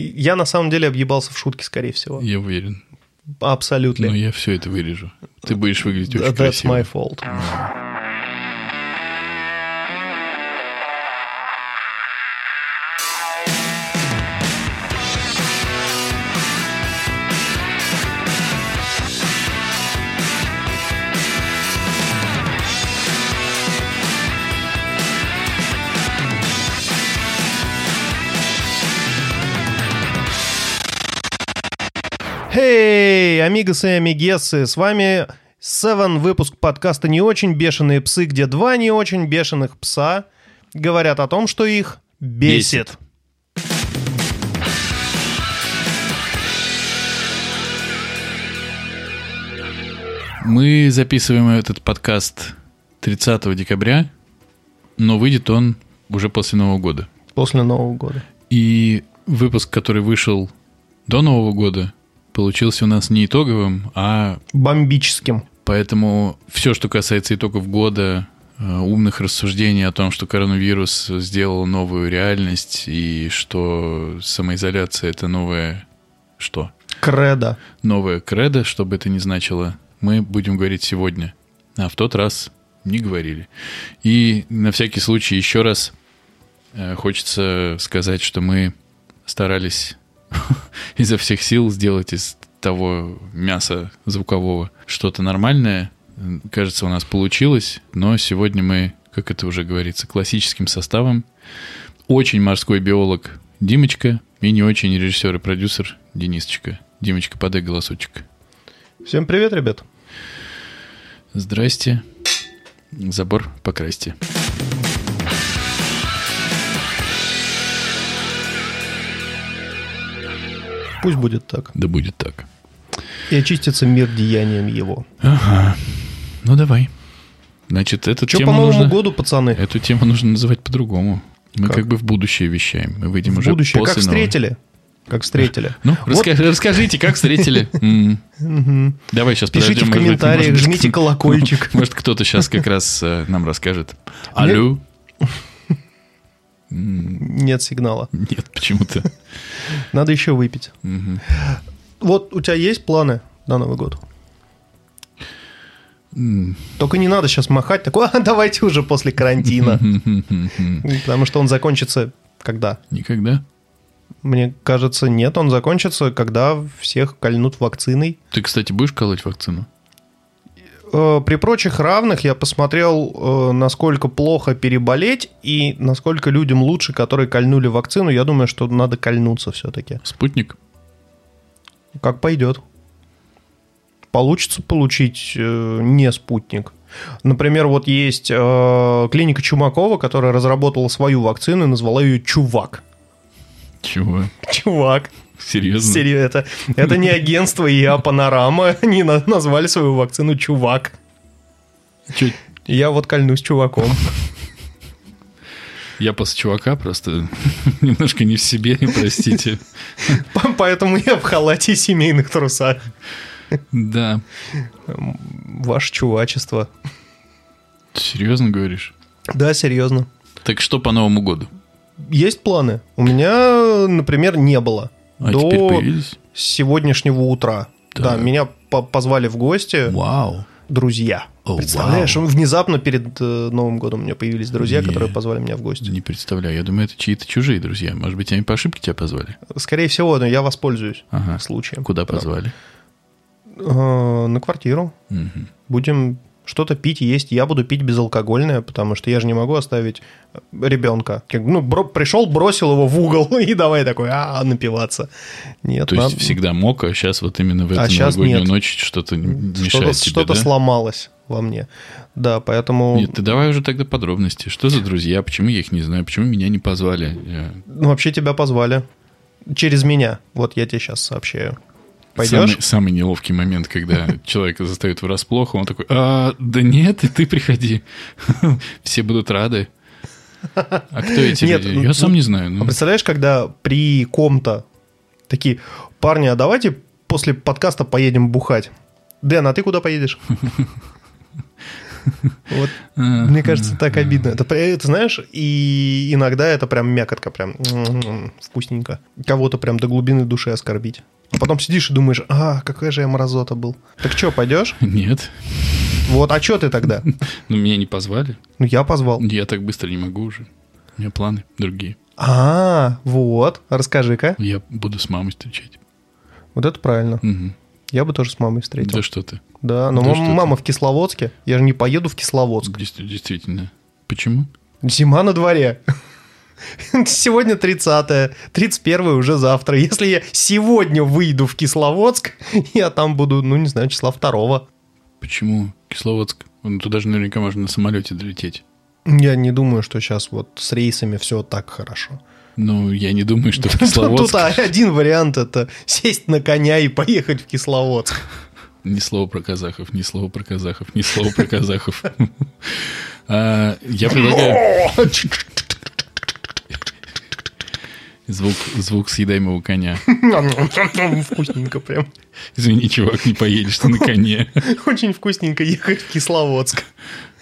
Я на самом деле объебался в шутке, скорее всего. Я уверен. Абсолютно. Но я все это вырежу. Ты будешь выглядеть очень That's красиво. my fault. Хей, амигосы и амигесы, с вами Seven, выпуск подкаста «Не очень бешеные псы», где два не очень бешеных пса говорят о том, что их бесит. Мы записываем этот подкаст 30 декабря, но выйдет он уже после Нового года. После Нового года. И выпуск, который вышел до Нового года, получился у нас не итоговым, а Бомбическим. поэтому все, что касается итогов года, э, умных рассуждений о том, что коронавирус сделал новую реальность и что самоизоляция это новое что? Кредо. Новое кредо, что бы это ни значило, мы будем говорить сегодня. А в тот раз не говорили. И на всякий случай еще раз э, хочется сказать, что мы старались изо всех сил сделать из того мяса звукового что-то нормальное. Кажется, у нас получилось, но сегодня мы, как это уже говорится, классическим составом. Очень морской биолог Димочка и не очень режиссер и продюсер Денисочка. Димочка, подай голосочек. Всем привет, ребят. Здрасте. Забор покрасьте. Пусть будет так. Да будет так. И очистится мир деянием его. Ага. Ну давай. Значит, эту Че тему по Новому нужно... году, пацаны? Эту тему нужно называть по-другому. Мы как, Как? бы в будущее вещаем. Мы выйдем В уже будущее. Как после Нового- встретили? Как встретили. Ну, Вот. раска- расскажите, как встретили. Давай сейчас Пишите в комментариях, жмите колокольчик. Может, кто-то сейчас как раз э, нам расскажет. Алло? Нет сигнала. Нет, почему-то. Надо еще выпить. Вот у тебя есть планы на Новый год? Только не надо сейчас махать такой, «А, давайте уже после карантина. Потому что он закончится когда? Никогда. Мне кажется, нет, он закончится, когда всех кольнут вакциной. Ты, кстати, будешь колоть вакцину? Э, При прочих равных я посмотрел, э, насколько плохо переболеть и насколько людям лучше, которые кольнули вакцину. Я думаю, что надо кольнуться все-таки. Спутник? Как пойдет. Получится получить э, не спутник. Например, вот есть э, клиника Чумакова, которая разработала свою вакцину и назвала ее Чувак. Чего? Чувак. Серьезно? Серьезно, это, это не агентство ИА Панорама. Они на- назвали свою вакцину Чувак. Чё, Я вот кольнусь чуваком. Я после чувака просто немножко не в себе, простите. По- Поэтому я в халате и семейных трусах. Да. Ваше чувачество. Серьезно говоришь? Да, серьезно. Так что по Новому году? Есть планы? У меня, например, не было. А До теперь появились? сегодняшнего утра. Так. Да, меня по- позвали в гости Вау. друзья. О, Представляешь, вау. внезапно перед э, Новым годом у меня появились друзья, Не. которые позвали меня в гости. Не представляю. Я думаю, это чьи-то чужие друзья. Может быть, они по ошибке тебя позвали? Скорее всего, но я воспользуюсь Ага. случаем. Куда Да. позвали? Э, На квартиру. Мгм. Будем что-то пить, есть. Я буду пить безалкогольное, потому что я же не могу оставить ребенка. Как, Ну, бро- пришел, бросил его в угол и давай такой, а, напиваться. Нет, То есть всегда мог, а сейчас вот именно в А эту щас новогоднюю ночь что-то мешает тебе, что-то да? сломалось во мне. Да, поэтому... Нет, ты давай уже тогда подробности. Что за друзья? Почему я их не знаю? Почему меня не позвали? Я- Ну, вообще тебя позвали. Через меня. Вот я тебе сейчас сообщаю. Пойдешь? Самый, самый неловкий момент, когда человека застают врасплох, он такой, а, да нет, и ты приходи. Все будут рады. А кто эти Нет, люди? ну, Я сам ну, не знаю. А ну. представляешь, когда при ком-то такие, парни, а давайте после подкаста поедем бухать. Дэн, а ты куда поедешь? Вот, мне кажется, так обидно. Это, ты знаешь, и иногда это прям мякотка, прям м-м-м, вкусненько. Кого-то прям до глубины души оскорбить. А потом сидишь и думаешь, а, какая же я мразота был. Так что, пойдешь? Нет. Вот, а что ты тогда? Ну, меня не позвали. Ну, я позвал. Я так быстро не могу уже. У меня планы другие. А, вот, расскажи-ка. Я буду с мамой встречать. Вот это правильно. Я бы тоже с мамой встретил. Да что ты? Да, но Да мам- что ты. мама в Кисловодске. Я же не поеду в Кисловодск. Действительно. Почему? Зима на дворе. Сегодня 30 31 уже завтра. Если я сегодня выйду в Кисловодск, я там буду, ну, не знаю, числа 2 Почему Кисловодск? Ну, туда же наверняка можно на самолете долететь. Я не думаю, что сейчас вот с рейсами все так хорошо. Ну, я не думаю, что в Тут Кисловодск... один вариант это сесть на коня и поехать в Кисловодск. Ни слова про казахов, ни слова про казахов, ни слова про казахов. А, Я предлагаю звук, звук съедаемого коня. Вкусненько прям. Извини, чувак, не поедешь ты на коне. Очень вкусненько ехать в Кисловодск.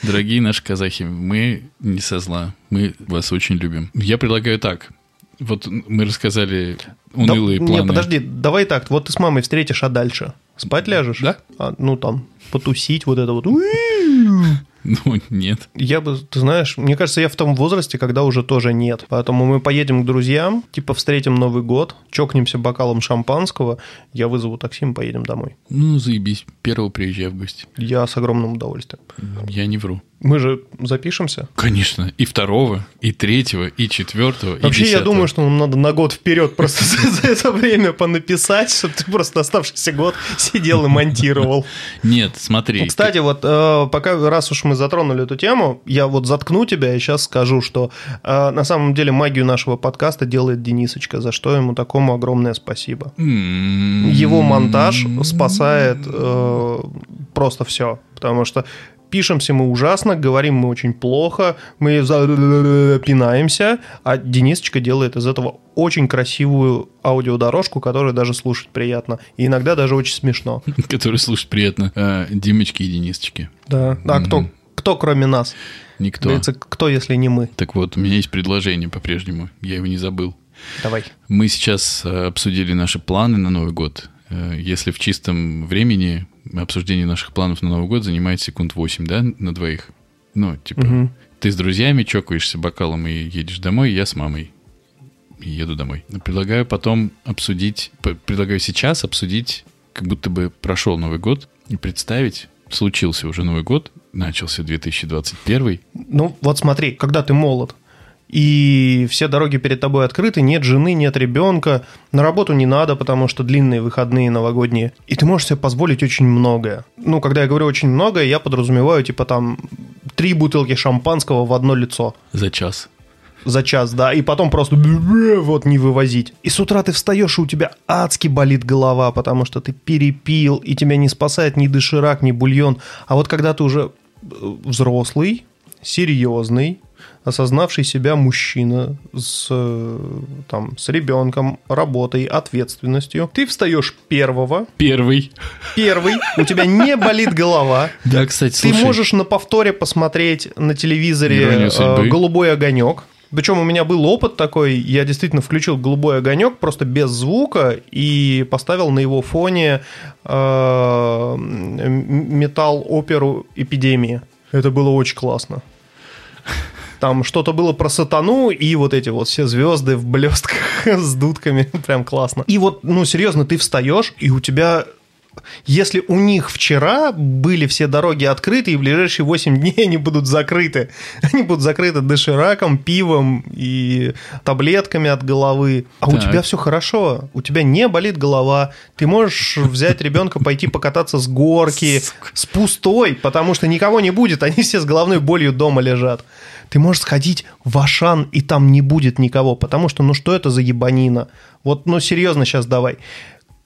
Дорогие наши казахи, мы не со зла, мы вас очень любим. Я предлагаю так. Вот мы рассказали унылые Да- планы. Не, подожди, давай так. Вот ты с мамой встретишь, а дальше? Спать ляжешь? Да. А, ну, там, потусить, вот это вот. Ну, нет. Я бы, ты знаешь, мне кажется, я в том возрасте, когда уже тоже нет. Поэтому мы поедем к друзьям, типа встретим Новый год, чокнемся бокалом шампанского, я вызову такси, мы поедем домой. Ну, заебись. Первого приезжай в гости. Я с огромным удовольствием. Я не вру. Мы же запишемся. Конечно. И второго, и третьего, и четвертого, и Вообще, я десятого. думаю, что нам надо на год вперед просто за, за это время понаписать, чтобы ты просто оставшийся год сидел и монтировал. Нет, смотри. Ну, Кстати, вот э, пока раз уж мы затронули эту тему, я вот заткну тебя и сейчас скажу, что э, на самом деле магию нашего подкаста делает Денисочка, за что ему такому огромное спасибо. М-м-м. Его монтаж спасает э, просто все, потому что пишемся мы ужасно, говорим мы очень плохо, мы пинаемся, а Денисочка делает из этого очень красивую аудиодорожку, которую даже слушать приятно, и иногда даже очень смешно. Который слушать приятно. А, Димочки и Денисочки. Да. А кто, кто кроме нас? Никто. Говорится, кто, если не мы? Так вот, у меня есть предложение по-прежнему. Я его не забыл. Давай. Мы сейчас э, обсудили наши планы на Новый год. Э, Если в чистом времени обсуждение наших планов на Новый год занимает секунд 8, да, на двоих? Ну, типа, Мгм. ты с друзьями чокаешься бокалом и едешь домой, я с мамой и еду домой. Предлагаю потом обсудить, предлагаю сейчас обсудить, как будто бы прошел Новый год, и представить, случился уже Новый год, начался 2021, Ну, вот смотри, когда ты молод, и все дороги перед тобой открыты, нет жены, нет ребенка, на работу не надо, потому что длинные выходные новогодние, и ты можешь себе позволить очень многое. Ну, когда я говорю очень многое, я подразумеваю, типа, там, три бутылки шампанского в одно лицо за час. За час, да, и потом просто вот не вывозить. И с утра ты встаешь, и у тебя адски болит голова, потому что ты перепил, и тебя не спасает ни доширак, ни бульон. А вот когда ты уже э, взрослый, серьезный, осознавший себя мужчина с, э, там, с ребенком, работой, ответственностью, ты встаешь первого, Первый. первый, у тебя не болит голова, Да, кстати, ты слушай, можешь на повторе посмотреть на телевизоре э, «Голубой огонек». Причем у меня был опыт такой, я действительно включил «Голубой огонек» просто без звука и поставил на его фоне э, м- металл-оперу «Эпидемия». Это было очень классно. Там что-то было про сатану и вот эти вот все звезды в блестках с дудками. Прям классно. И вот, ну, серьезно, ты встаешь, и у тебя если у них вчера были все дороги открыты, и в ближайшие 8 дней они будут закрыты. Они будут закрыты дошираком, пивом и таблетками от головы. А у Так. тебя все хорошо. У тебя не болит голова. Ты можешь взять ребенка, пойти покататься с горки, с пустой, потому что никого не будет. Они все с головной болью дома лежат. Ты можешь сходить в Ашан, и там не будет никого, потому что, ну что это за ебанина? Вот, ну серьезно сейчас давай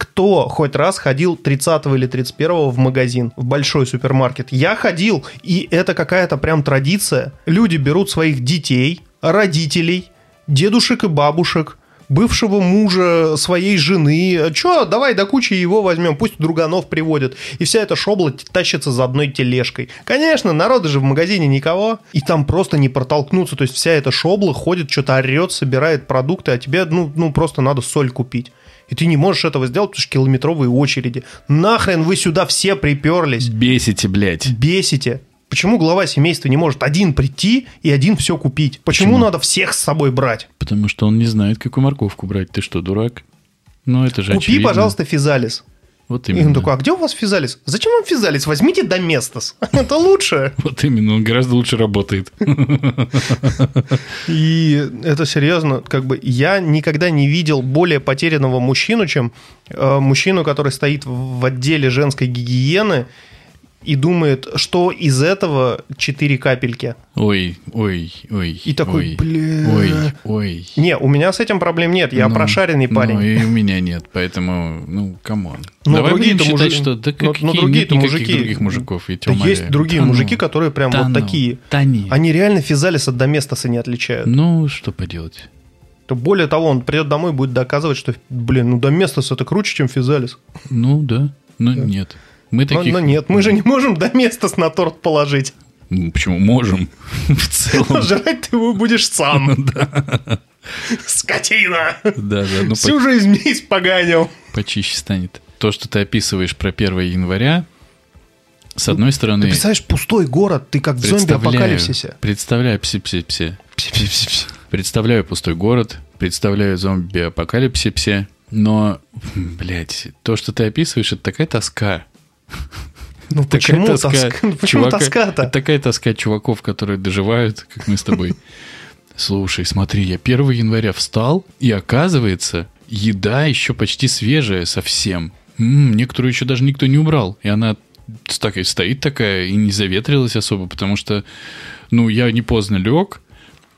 кто хоть раз ходил 30 или 31 в магазин, в большой супермаркет? Я ходил, и это какая-то прям традиция. Люди берут своих детей, родителей, дедушек и бабушек, бывшего мужа своей жены. Че, давай до кучи его возьмем, пусть друганов приводят. И вся эта шобла тащится за одной тележкой. Конечно, народа же в магазине никого, и там просто не протолкнуться. То есть вся эта шобла ходит, что-то орет, собирает продукты, а тебе, ну, ну, просто надо соль купить. И ты не можешь этого сделать, потому что километровые очереди. Нахрен вы сюда все приперлись? Бесите, блядь. Бесите. Почему глава семейства не может один прийти и один все купить? Почему, Почему? надо всех с собой брать? Потому что он не знает, какую морковку брать. Ты что, дурак? Ну, это же Купи, очевидно. пожалуйста, физалис. Вот И именно. он такой, а где у вас физалис? Зачем вам физалис? Возьмите доместос. Это лучше. Вот именно, он гораздо лучше работает. И это серьезно, как бы я никогда не видел более потерянного мужчину, чем э, мужчину, который стоит в отделе женской гигиены и думает, что из этого 4 капельки. Ой, ой, ой. И такой, ой, бля. Ой, ой. Не, у меня с этим проблем нет, я Ну, прошаренный парень. Ну, и у меня нет, поэтому, ну, come on. Но Давай будем другие-то считать, мужи- что да но- какие но нет другие-то никаких мужики- других мужиков, я Да есть другие Да ну, мужики, которые прям да вот ну, такие. Да не. Они реально физалис от доместоса не отличают. Ну, что поделать. То более того, он придет домой и будет доказывать, что, блин, ну доместос это круче, чем физалис. Ну, да. Но нет. Мы Но, таких... но нет, мы же не можем доместос на торт положить. Почему? Можем. В целом. Жрать ты его будешь сам. Скотина! Да, да. Ну, Всю жизнь мне испоганил. по- почище станет. То, что ты описываешь про 1 января, с одной стороны... Ты представляешь, пустой город, ты как в зомби-апокалипсисе. Представляю, пси-пси-пси. Представляю пустой город, представляю зомби-апокалипсисе, но, блядь, то, что ты описываешь, это такая тоска. Ну Такая почему тоска тоска? Почему чувака- тоска-то? Такая тоска чуваков, которые доживают, как мы с тобой. Слушай, смотри, я 1 января встал, и оказывается, еда еще почти свежая совсем. Некоторую еще даже никто не убрал. И она с- так и стоит такая, и не заветрилась особо, потому что, ну, я не поздно лег,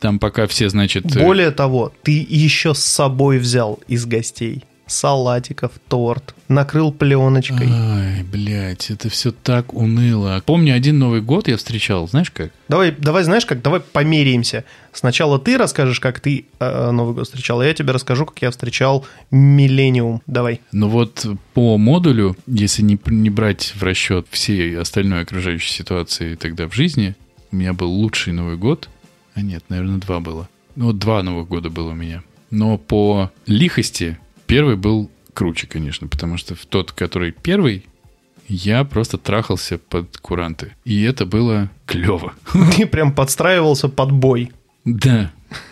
там пока все, значит... э, Более того, ты еще с собой взял из гостей салатиков, торт, накрыл пленочкой. Ай, блядь, это все так уныло. Помню, один Новый год я встречал, знаешь как? Давай, давай, знаешь как, давай померяемся. Сначала ты расскажешь, как ты э, Новый год встречал, а я тебе расскажу, как я встречал Миллениум. Давай. Ну вот по модулю, если не, не брать в расчет всей остальной окружающей ситуации тогда в жизни, у меня был лучший Новый год. А нет, наверное, два было. Ну, вот два Новых года было у меня. Но по лихости первый был круче, конечно, потому что в тот, который первый, я просто трахался под куранты. И это было клево. Ты прям подстраивался под бой. Да,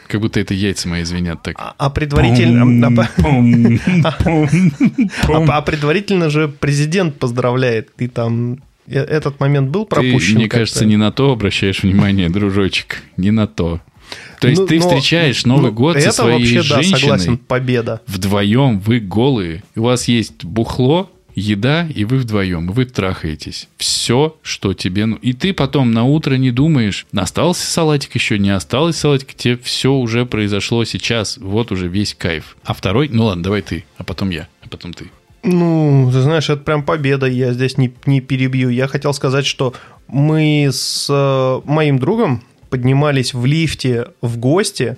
как будто это яйца мои звенят так. А, а предварительно... а, Пум, пум, пум. а- а предварительно же президент поздравляет. Ты там... э, Этот момент был Ты, пропущен? мне как-то? кажется, не на то обращаешь внимание, дружочек. Не на то. То есть Ну, ты но- встречаешь ну, Новый год со своей вообще, да, женщиной. согласен, победа. Вдвоем вы голые. У вас есть бухло, еда, и вы вдвоем. и Вы трахаетесь. Все, что тебе... Ну... И ты потом на утро не думаешь, остался салатик еще, не осталось салатик. Тебе все уже произошло сейчас. Вот уже весь кайф. А второй... Ну ладно, давай ты, а потом я, а потом ты. Ну, ты знаешь, это прям победа, я здесь не, не перебью. Я хотел сказать, что мы с э, моим другом поднимались в лифте в гости.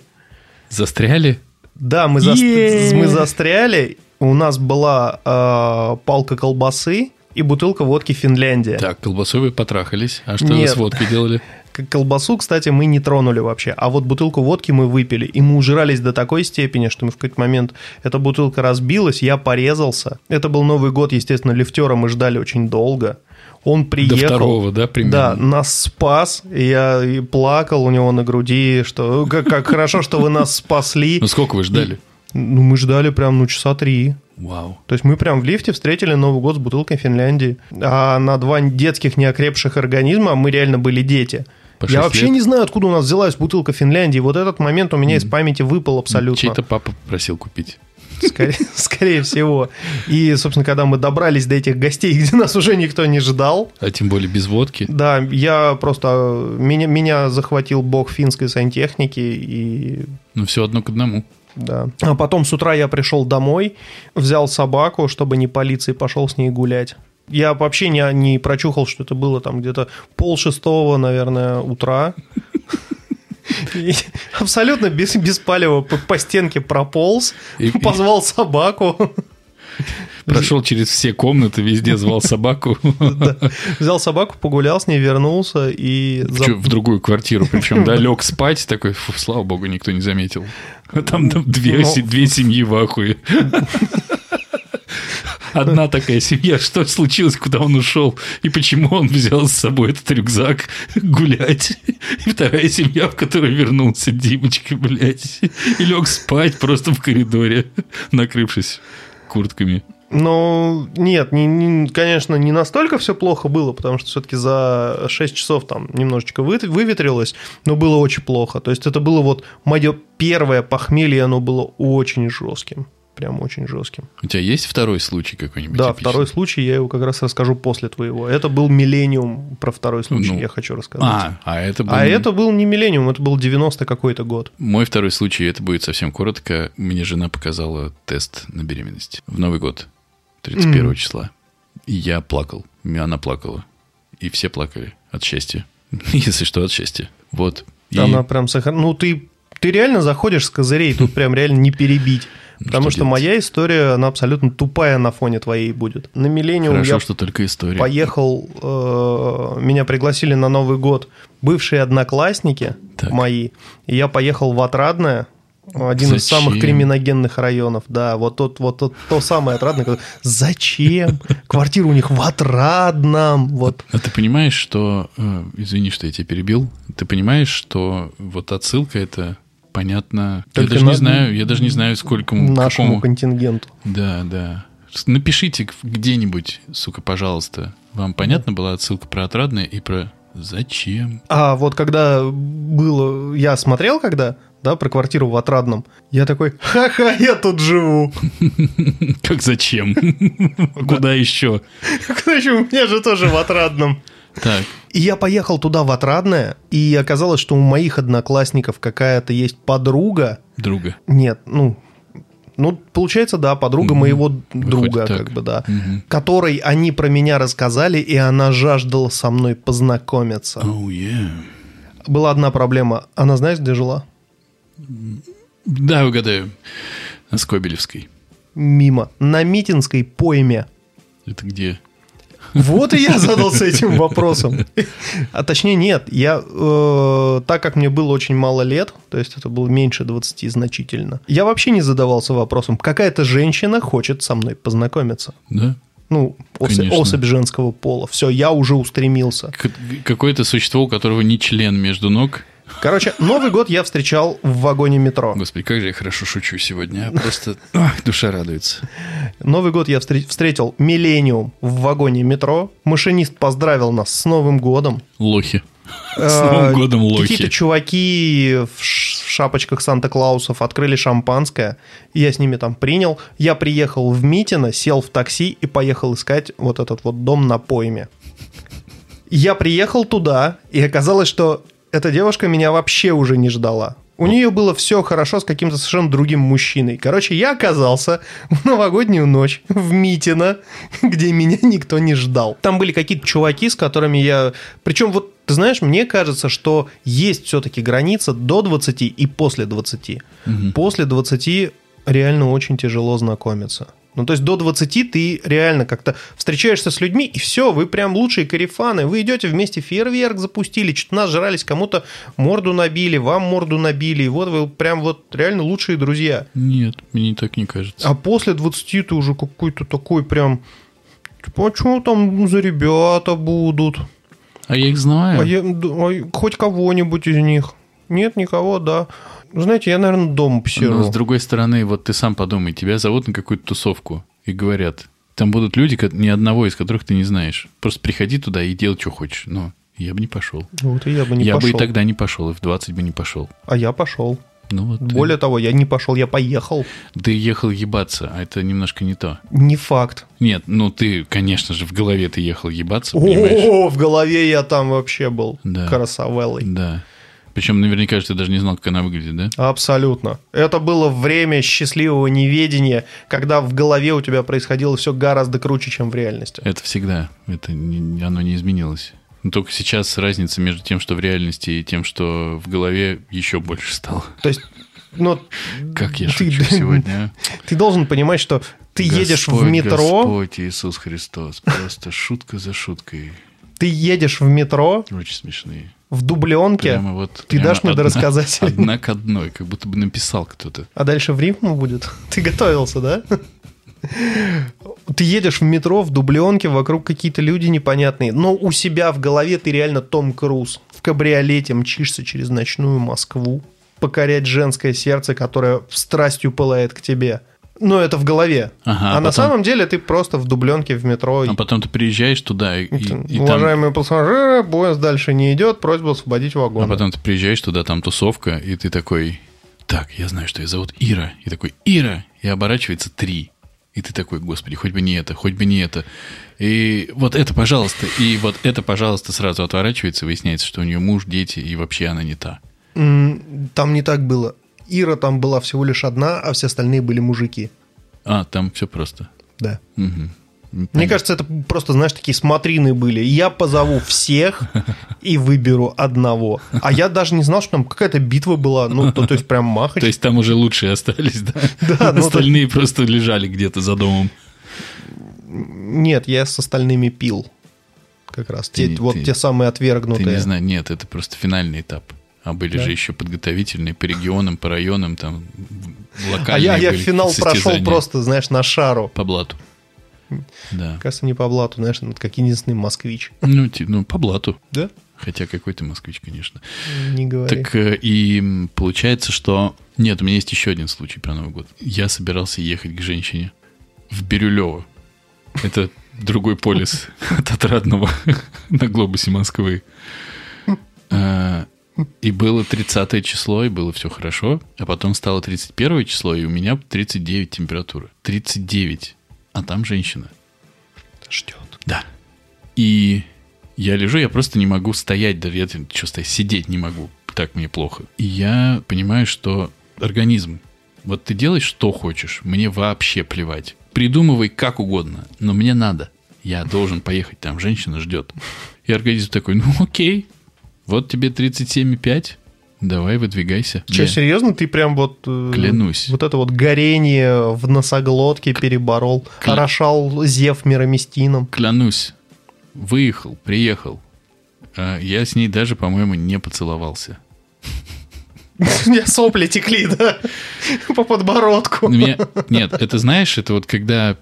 Застряли? Да, мы, Е-е-е. мы застряли. У нас была э, палка колбасы и бутылка водки Финляндия. Так, колбасой вы потрахались. А что вы Нет. с водкой делали? Колбасу, кстати, мы не тронули вообще, а вот бутылку водки мы выпили, и мы ужирались до такой степени, что мы в какой-то момент эта бутылка разбилась, я порезался. Это был Новый год, естественно, лифтера мы ждали очень долго. Он приехал. До второго, да, примерно? Да, нас спас, и я и плакал у него на груди, что как, как хорошо, что вы нас спасли. Ну сколько вы ждали? Ну, мы ждали прям, ну, часа три. Вау. То есть мы прям в лифте встретили Новый год с бутылкой Финляндии. А на два детских неокрепших организма мы реально были дети. Я вообще лет? не знаю, откуда у нас взялась бутылка Финляндии. Вот этот момент у меня из памяти выпал абсолютно. Чей-то папа просил купить. Скорее, скорее всего. И, собственно, когда мы добрались до этих гостей, где нас уже никто не ждал, А тем более без водки. да, я просто... Меня, меня захватил бог финской сантехники и Ну, все одно к одному. Да. А потом с утра я пришел домой, взял собаку, чтобы не палиться, и пошел с ней гулять. Я вообще не, не прочухал, что это было там где-то пол шестого, наверное, утра. И абсолютно без, без палева по, по стенке прополз, И- позвал собаку, Прошел через все комнаты, везде звал собаку. да, взял собаку, погулял с ней, вернулся и... за- Чё, В другую квартиру, причем, да, лег спать, такой, фу, слава богу, никто не заметил. А там да, две, Ну. се- две семьи в ахуе. Одна такая семья, что случилось, куда он ушел, и почему он взял с собой этот рюкзак гулять. И вторая семья, в которой вернулся Димочка, блядь, и лег спать просто в коридоре, накрывшись куртками. Ну, нет, не- не- конечно, не настолько все плохо было, потому что все-таки за 6 часов там немножечко вы- выветрилось, но было очень плохо. То есть это было вот мое первое похмелье, оно было очень жестким. Прям очень жестким. У тебя есть второй случай какой-нибудь? Да, типичный? второй случай я его как раз расскажу после твоего. Это был миллениум, про второй случай Ну. я хочу рассказать. А, а это был... А это был не миллениум, это был 90 какой-то год. Мой второй случай, это будет совсем коротко. Мне жена показала тест на беременность в Новый год, 31 Мгм. числа. И я плакал. Она плакала. И все плакали от счастья. Если что, от счастья. Вот. И Она прям сохр... Ну, ты, ты реально заходишь с козырей, тут прям реально не перебить. Потому что что, моя история, она абсолютно тупая на фоне твоей будет. На Миллениум хорошо, я что только история. поехал, э, меня пригласили на Новый год бывшие одноклассники Так. мои, и я поехал в Отрадное, один из самых Зачем? криминогенных районов, да, вот тот, вот тот, то самое Отрадное. Зачем? Квартира у них в Отрадном, вот. А ты понимаешь, что... э, извини, что я тебя перебил. Ты понимаешь, что вот отсылка это понятно. Только я даже на- не знаю, я даже не знаю, сколько Нашему какому- контингенту. Да, да. Напишите где-нибудь, сука, пожалуйста. Вам понятна была отсылка про отрадное и про зачем? А вот когда было, я смотрел когда, да, про квартиру в Отрадном, я такой, ха-ха, я тут живу. Как зачем? Куда еще? Короче, у меня же тоже в Отрадном. Так, И я поехал туда в Отрадное, и оказалось, что у моих одноклассников какая-то есть подруга. друга. Нет, ну, ну, получается, да, подруга Мгм. моего Выходит друга, так. как бы, да. Мгм. Которой они про меня рассказали, и она жаждала со мной познакомиться. Oh, yeah. Была одна проблема. Она знаешь, где жила? Да, угадаю. На Скобелевской. Мимо. На Митинской пойме. Это где? Вот и я задался этим вопросом. А точнее, нет. Я, э, так как мне было очень мало лет, то есть это было меньше 20 значительно, я вообще не задавался вопросом, какая-то женщина хочет со мной познакомиться. Да? Ну, ос- Конечно. особь женского пола. Все, я уже устремился. К- Какое-то существо, у которого не член между ног. Короче, Новый год я встречал в вагоне метро. Господи, как же я хорошо шучу сегодня. а Просто ах, душа радуется. Новый год я встре- встретил Миллениум в вагоне метро. Машинист поздравил нас с Новым годом. Лохи. Э, С Новым годом, лохи. Какие-то чуваки в шапочках Санта-Клаусов открыли шампанское. Я с ними там принял. Я приехал в Митино, сел в такси и поехал искать вот этот вот дом на пойме. Я приехал туда, и оказалось, что эта девушка меня вообще уже не ждала. У нее было все хорошо с каким-то совершенно другим мужчиной. Короче, я оказался в новогоднюю ночь в Митино, где меня никто не ждал. Там были какие-то чуваки, с которыми я... Причем вот, ты знаешь, мне кажется, что есть все-таки граница до 20 и после 20. После 20 реально очень тяжело знакомиться. Ну, то есть до 20 ты реально как-то встречаешься с людьми, и все, вы прям лучшие карифаны. Вы идете вместе фейерверк запустили, что-то нажрались, кому-то морду набили, вам морду набили. И вот вы прям вот реально лучшие друзья. Нет, мне так не кажется. А после 20 ты уже какой-то такой прям... Типа, а что там за ребята будут? А я их знаю. А я- а хоть кого-нибудь из них? Нет, никого, да. Знаете, я, наверное, дома посижу. Но с другой стороны, вот ты сам подумай, тебя зовут на какую-то тусовку и говорят, там будут люди, ни одного из которых ты не знаешь. Просто приходи туда и делай, что хочешь. Но я бы не пошел. Вот и я бы не я пошел. бы и тогда не пошел, и в 20 бы не пошел. А я пошел. Ну вот. Более того, я не пошел, я поехал. Ты ехал ебаться, а это немножко не то. Не факт. Нет, ну ты, конечно же, в голове ты ехал ебаться, понимаешь? О, в голове я там вообще был Да. красавеллой. Да. Причем наверняка же ты даже не знал, как она выглядит, да? Абсолютно. Это было время счастливого неведения, когда в голове у тебя происходило все гораздо круче, чем в реальности. Это всегда. Это не- оно не изменилось. Но только сейчас разница между тем, что в реальности, и тем, что в голове, еще больше стала. То есть, ну... Как я ты- шучу сегодня, а? Ты должен понимать, что ты едешь в Господь, метро, Господь Иисус Христос. Просто шутка за шуткой. ты едешь в метро Очень смешные. В дубленке, Прямо вот... Ты прямо дашь мне одна-? Одна к одной, как будто бы написал кто-то. а дальше в рифму будет. Ты готовился, да? Ты едешь в метро в дубленке, вокруг какие-то люди непонятные, но у себя в голове ты реально Том Круз. В кабриолете мчишься через ночную Москву, покорять женское сердце, которое страстью пылает к тебе. Но это в голове. Ага, а а на потом- самом деле ты просто в дубленке в метро. А потом ты приезжаешь туда, и, и- и там... Уважаемые пассажиры, поезд дальше не идет, просьба освободить вагон. А потом ты приезжаешь туда, там тусовка, и ты такой, так, я знаю, что ее зовут Ира. И такой, Ира! И оборачивается три. И ты такой, господи, хоть бы не это, хоть бы не это. И вот это, пожалуйста. И вот это, пожалуйста, сразу отворачивается, выясняется, что у нее муж, дети, и вообще она не та. Там не так было. Ира там была всего лишь одна, а все остальные были мужики. А, там все просто. Да. Мгм. Мне кажется, это просто, знаешь, такие смотрины были. Я позову всех и выберу одного. А я даже не знал, что там какая-то битва была. Ну, то, то есть прям махач. То есть там уже лучшие остались, да? Да, ну, Остальные просто лежали где-то за домом. Нет, я с остальными пил. Как раз. Ты те, вот ты- те самые Ты отвергнутые. не знаешь, нет, это просто финальный этап. А были Да. же еще подготовительные по регионам, по районам, там а локальные я, я были финал прошел просто, знаешь, на шару. По блату. Да. Кажется, не по блату, знаешь, ну, как единственный москвич. Ну, ти- ну, по блату. Да? Хотя какой ты москвич, конечно. Не говори. Так э, и получается, что... Нет, у меня есть еще один случай про Новый год. Я собирался ехать к женщине в Бирюлево. Это другой полис от Отрадного на глобусе Москвы. И было 30 число, и было все хорошо. А потом стало 31 число, и у меня 39 температура. 39. А там женщина. Ждет. Да. И я лежу, я просто не могу стоять, даже я что стоять, сидеть не могу, так мне плохо. И я понимаю, что организм, вот ты делаешь, что хочешь, мне вообще плевать. Придумывай как угодно, но мне надо. Я должен поехать, там женщина ждет. И организм такой, ну окей, вот тебе 37,5, давай выдвигайся. Че, серьезно, ты прям вот... э, Клянусь. Вот это вот горение в носоглотке переборол, Кля- орошал зев мироместином. Клянусь, выехал, приехал. А Я с ней даже, по-моему, не поцеловался. У меня сопли текли, да? По подбородку. Ну, меня- Нет, это знаешь, это вот когда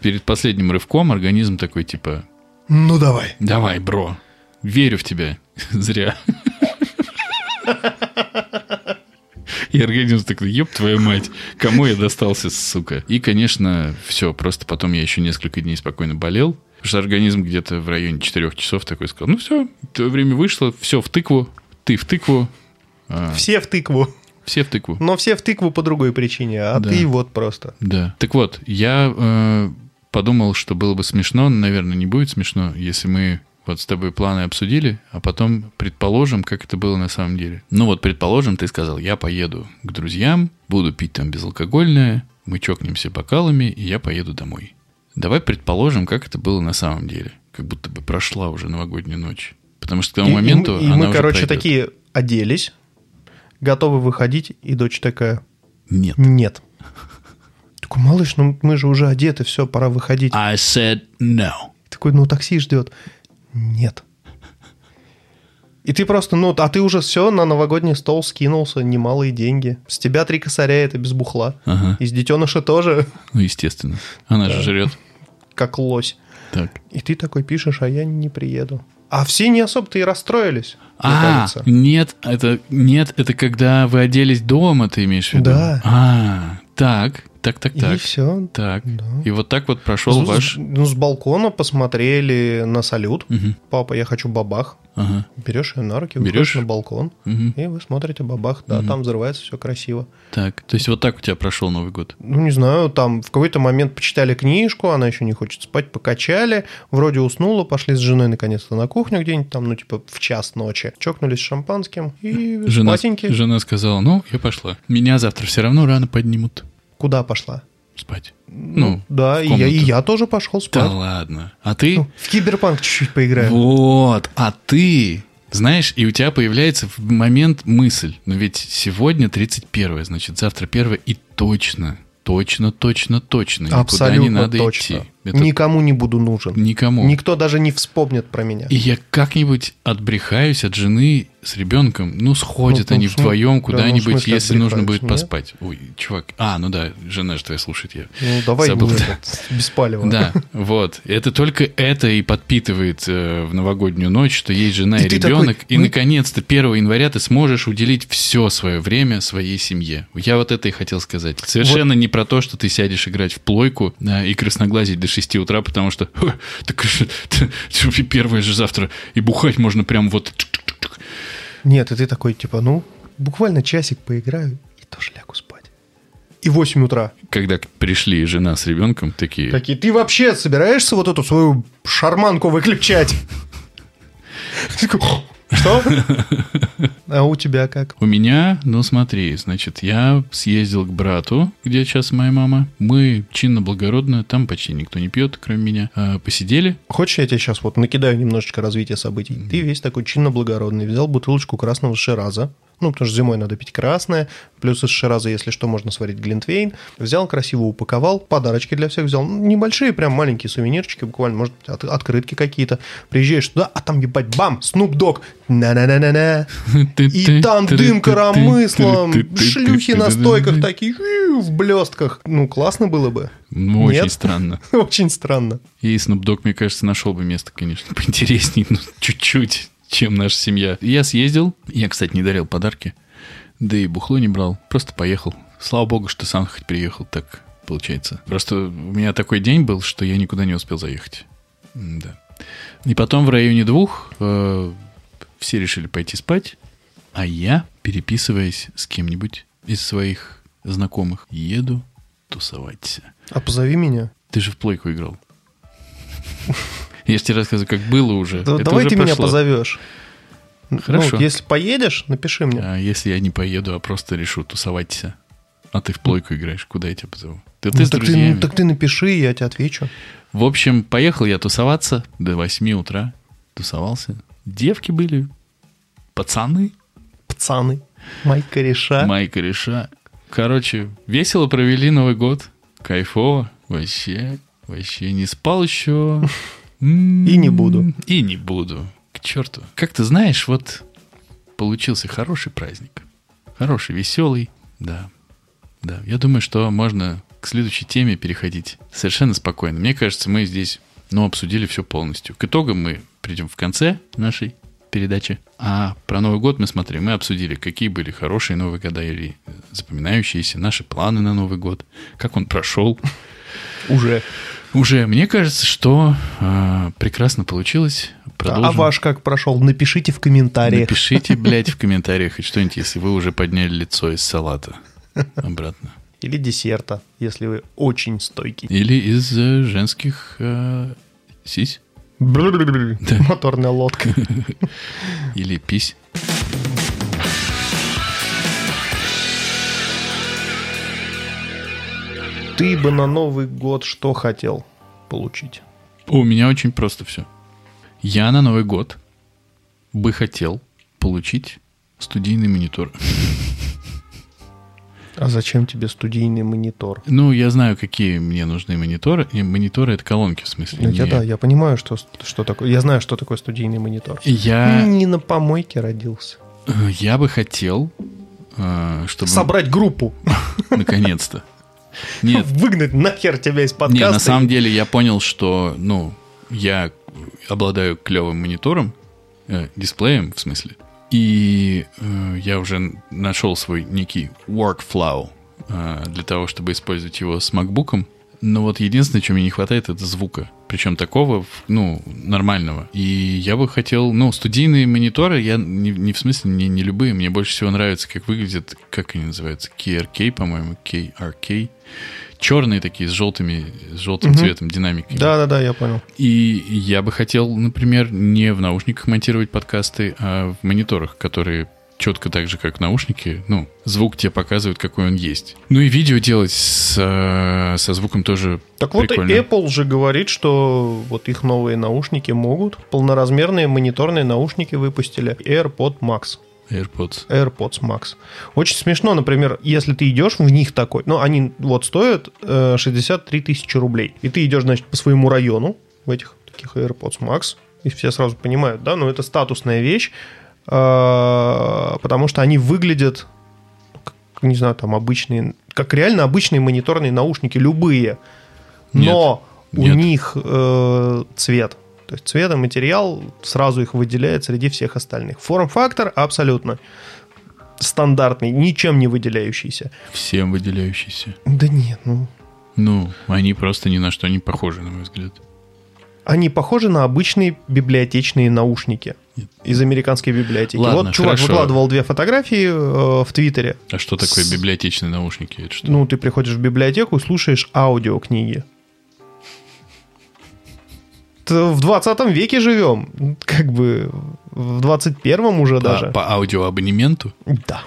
перед последним рывком организм такой типа, Ну давай. давай, бро, верю в тебя. Зря. И организм такой, еб твою мать, кому я достался, сука. И, конечно, все, просто потом я еще несколько дней спокойно болел, потому что организм где-то в районе 4 часов такой сказал, ну все, твое время вышло, все в тыкву, ты в тыкву, а, Все в тыкву. все в тыкву. Но все в тыкву по другой причине, а Да. ты вот просто. Да. Так вот, я э, подумал, что было бы смешно, но, наверное, не будет смешно, если мы вот с тобой планы обсудили, а потом предположим, как это было на самом деле. Ну вот, предположим, ты сказал, я поеду к друзьям, буду пить там безалкогольное, мы чокнемся бокалами, и я поеду домой. Давай предположим, как это было на самом деле. Как будто бы прошла уже новогодняя ночь. Потому что к тому И- и моменту мы- и, она мы, уже короче, пройдет. такие оделись, готовы выходить, и дочь такая, Нет. нет. Такой, малыш, ну мы же уже одеты, все, пора выходить. I said no. Такой, ну такси ждет. Нет. И ты просто, ну, а ты уже все на новогодний стол скинулся, немалые деньги. С тебя три косаря, это без бухла. Ага. Из детеныша тоже, Ну, естественно. Она же жрет. как лось. Так. И ты такой пишешь, а я не приеду. А все не особо-то и расстроились, А, кажется. нет, это нет, это когда вы оделись дома, ты имеешь в виду? Да. А, так, так, так, И так. все. Так. Да. И вот так вот прошел С, ваш. ну, с балкона посмотрели на салют. Мгм. Папа, я хочу бабах. Ага. Берешь ее на руки, Берешь? на балкон, Мгм. и вы смотрите бабах. Да, там взрывается все красиво. Так. То есть вот так у тебя прошел Новый год. Ну, не знаю, там в какой-то момент почитали книжку, она еще не хочет спать, покачали, вроде уснула, пошли с женой наконец-то на кухню где-нибудь там, ну, типа в час ночи, чокнулись шампанским и Жена, спатеньки. жена сказала: Ну, я пошла. Меня завтра все равно рано поднимут. Куда пошла? спать. Ну, Ну, да, и я, и я тоже пошел Да спать. ладно. А ты? Ну, в киберпанк чуть-чуть поиграю. Вот. А ты, знаешь, и у тебя появляется в момент мысль. Но ведь сегодня 31 значит, завтра 1 и точно, точно, точно, точно. Никуда Абсолютно не надо точно. идти. Это Никому не буду нужен. никому. Никто даже не вспомнит про меня. И я как-нибудь отбрехаюсь от жены с ребенком. Ну, сходят Ну, они ну, вдвоем да, ну, куда-нибудь, смысле если нужно будет отбрехаются, поспать. Ой, чувак. А, ну да, жена же твоя слушает я. Ну, давай Забыл. не этот, палева. Да, вот. Это только это и подпитывает э, в новогоднюю ночь, что есть жена и, И ребенок. такой, и, «Мы- наконец-то, 1 января ты сможешь уделить все свое время своей семье. Я вот это и хотел сказать. Совершенно не про то, что ты сядешь играть в плойку да, и красноглазить до 6 утра, потому что «Ха, так первое же завтра, и бухать можно прям вот... Нет, и ты такой, типа, ну, буквально часик поиграю и тоже лягу спать. И 8 утра. Когда пришли жена с ребенком, такие... Такие, ты вообще собираешься вот эту свою шарманку выключать? Что? А у тебя как? У меня, ну смотри, значит, я съездил к брату, где сейчас моя мама. Мы чинно-благородно, там почти никто не пьет, кроме меня. А, посидели. Хочешь, я тебе сейчас вот накидаю немножечко развития событий? Ты весь такой чинно-благородный, взял бутылочку красного шираза, ну, потому что зимой надо пить красное, плюс из шираза, если что, можно сварить глинтвейн. Взял, красиво упаковал, подарочки для всех взял. Ну, Небольшие, прям маленькие сувенирчики, буквально, может от- открытки какие-то. Приезжаешь туда, а там, ебать, бам, Snoop Dogg, на-на-на-на-на. И там дым коромыслом, шлюхи на стойках такие, в блестках. Ну, классно было бы. Ну, очень Нет? странно. Очень странно. И Dogg, мне кажется, нашел бы место, конечно, поинтереснее, ну, чуть-чуть, чем наша семья. Я съездил. Я, кстати, не дарил подарки. Да и бухло не брал. Просто поехал. Слава богу, что сам хоть приехал. Так получается. Просто у меня такой день был, что я никуда не успел заехать. Да. И потом в районе двух э, все решили пойти спать, а я, переписываясь с кем-нибудь из своих знакомых, еду тусоваться. А позови меня. Ты же в плойку играл. Я же тебе рассказываю, как было уже. Да- Это давай уже ты меня прошло. позовешь. Хорошо. Ну, если поедешь, напиши мне. А если я не поеду, а просто решу тусоваться, а ты в плойку играешь, куда я тебя позову? Ты Ну, с так, ты, ну, так ты напиши, я тебе отвечу. В общем, поехал я тусоваться до 8 утра. Тусовался. Девки были, пацаны, Пацаны, мои кореша. мои кореша. Короче, весело провели Новый год. Кайфово. Вообще, вообще не спал еще. И не буду. И не буду. К черту. Как ты знаешь, вот получился хороший праздник. Хороший, веселый. Да. Да. Я думаю, что можно к следующей теме переходить совершенно спокойно. Мне кажется, мы здесь, ну, обсудили все полностью. К итогам мы придем в конце нашей передачи. А про Новый год мы смотри, мы обсудили, какие были хорошие Новые года или запоминающиеся, наши планы на Новый год, как он прошел. Уже. Уже, мне кажется, что а, прекрасно получилось. Продолжим. А ваш как прошел? Напишите в комментариях. Напишите, блядь, в комментариях хоть что-нибудь, если вы уже подняли лицо из салата обратно. Или десерта, если вы очень стойкий. Или из э, женских э, сись. Брррррр. Моторная лодка. Или пись. Ты бы на Новый год что хотел получить? У меня очень просто все. Я на Новый год бы хотел получить студийный монитор. А зачем тебе студийный монитор? Ну, я знаю, какие мне нужны мониторы. Не, мониторы — это колонки, в смысле. Ну, я, не- да, я понимаю, что, что такое. Я знаю, что такое студийный монитор. Я, Не на помойке родился. э, я бы хотел, э, чтобы... Собрать группу. Наконец-то. Нет, Выгнать нахер тебя из подкаста. Не, на самом деле я понял, что, ну, я обладаю клевым монитором, э, дисплеем, в смысле, и э, я уже нашел свой некий workflow э, для того, чтобы использовать его с MacBook. Но вот единственное, чего мне не хватает, это звука. Причем такого, ну, нормального. И я бы хотел, ну, студийные мониторы, я не, не в смысле, не, не любые, мне больше всего нравится, как выглядят, как они называются, KRK, по-моему, KRK. Черные такие, с желтыми, с желтым Мгм. цветом динамиками. Да-да-да, я понял. И я бы хотел, например, не в наушниках монтировать подкасты, а в мониторах, которые четко так же, как наушники. Ну, звук тебе показывает, какой он есть. Ну и видео делать с, э, со звуком тоже Так вот, прикольно. и Apple же говорит, что вот их новые наушники могут. Полноразмерные мониторные наушники выпустили. AirPod Max. AirPods. AirPods Max. Очень смешно, например, если ты идешь в них такой, ну, они вот стоят э, 63 тысячи рублей, и ты идешь, значит, по своему району в этих таких AirPods Max, и все сразу понимают, да, но это статусная вещь, потому что они выглядят, как, не знаю, там обычные, как реально обычные мониторные наушники, любые, но у нет. них э, цвет. То есть цвет и материал сразу их выделяет среди всех остальных. Форм-фактор абсолютно стандартный, ничем не выделяющийся. Всем выделяющийся. Да нет, ну... Ну, они просто ни на что не похожи, на мой взгляд. Они похожи на обычные библиотечные наушники Нет. Из американской библиотеки. Ладно, вот чувак хорошо. выкладывал две фотографии э, в Твиттере. А что такое библиотечные наушники? Это что? Ну, ты приходишь в библиотеку и слушаешь аудиокниги. В 20 веке живем. Как бы в 21 уже по, даже. по аудиоабонементу? Да.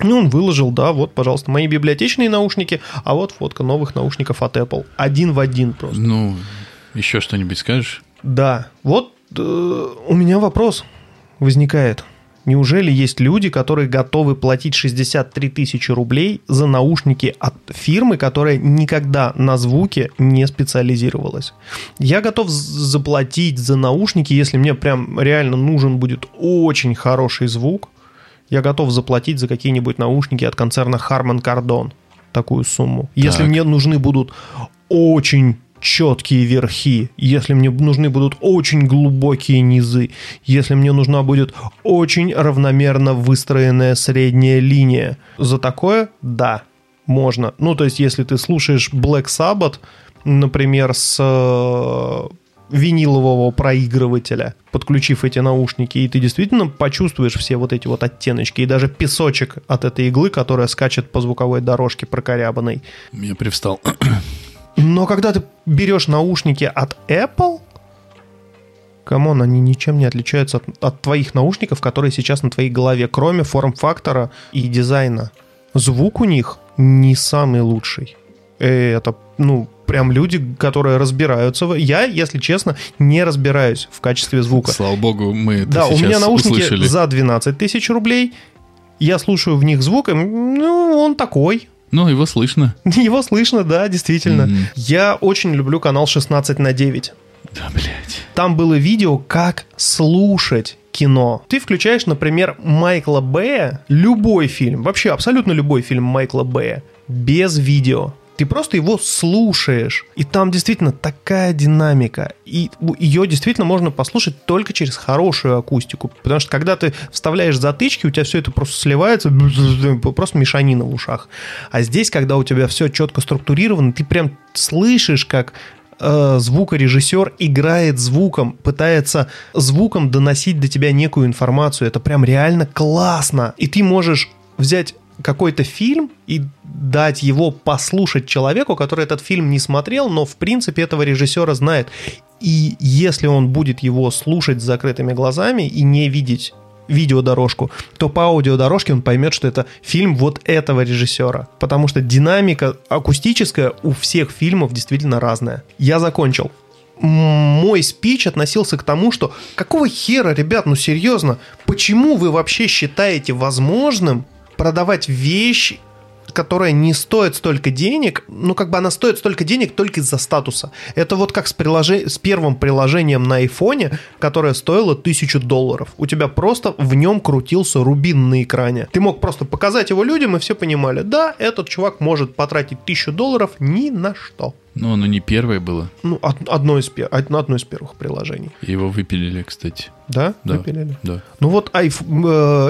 Ну, он выложил, да, вот, пожалуйста, мои библиотечные наушники, а вот фотка новых наушников от Apple. Один в один просто. Ну, еще что-нибудь скажешь? Да. Вот э, у меня вопрос возникает. Неужели есть люди, которые готовы платить 63 тысячи рублей за наушники от фирмы, которая никогда на звуке не специализировалась? Я готов заплатить за наушники, если мне прям реально нужен будет очень хороший звук. Я готов заплатить за какие-нибудь наушники от концерна Harman Kardon такую сумму. Если Так. мне нужны будут очень четкие верхи, если мне нужны будут очень глубокие низы, если мне нужна будет очень равномерно выстроенная средняя линия. За такое, да, можно. Ну, то есть, если ты слушаешь Black Sabbath, например, с э, винилового проигрывателя, подключив эти наушники, и ты действительно почувствуешь все вот эти вот оттеночки, и даже песочек от этой иглы, которая скачет по звуковой дорожке прокорябанной. Я привстал. Но когда ты берешь наушники от Apple, come on, они ничем не отличаются от, от твоих наушников, которые сейчас на твоей голове, кроме форм-фактора и дизайна. Звук у них не самый лучший. Э, Это, ну, прям люди, которые разбираются. в- Я, если честно, не разбираюсь в качестве звука. Слава богу, мы это Да, у меня наушники услышали. за 12 тысяч рублей. Я слушаю в них звук, и, ну, он такой. Ну, его слышно. Его слышно, да, действительно. Мгм. Я очень люблю канал 16 на 9. Да, блядь. Там было видео, как слушать кино. Ты включаешь, например, Майкла Бэя, любой фильм, вообще абсолютно любой фильм Майкла Бэя, без видео. Ты просто его слушаешь, и там действительно такая динамика, и ее действительно можно послушать только через хорошую акустику, потому что когда ты вставляешь затычки, у тебя все это просто сливается, просто мешанина в ушах. А здесь, когда у тебя все четко структурировано, ты прям слышишь, как э, звукорежиссер играет звуком, пытается звуком доносить до тебя некую информацию. Это прям реально классно. И ты можешь взять какой-то фильм и дать его послушать человеку, который этот фильм не смотрел, но в принципе этого режиссера знает. И если он будет его слушать с закрытыми глазами и не видеть видеодорожку, то по аудиодорожке он поймет, что это фильм вот этого режиссера. Потому что динамика акустическая у всех фильмов действительно разная. Я закончил. Мой спич относился к тому, что какого хера, ребят, ну серьезно, почему вы вообще считаете возможным продавать вещь, которая не стоит столько денег, ну как бы она стоит столько денег только из-за статуса. Это вот как с, приложе- с первым приложением на айфоне, которое стоило тысячу долларов. У тебя просто в нем крутился рубин на экране. Ты мог просто показать его людям, и все понимали, да, этот чувак может потратить тысячу долларов ни на что. Ну, оно не первое было. Ну, од- одно из, одно из первых приложений. Его выпилили, кстати. Да? Да. Выпилили? Да. Ну вот айф-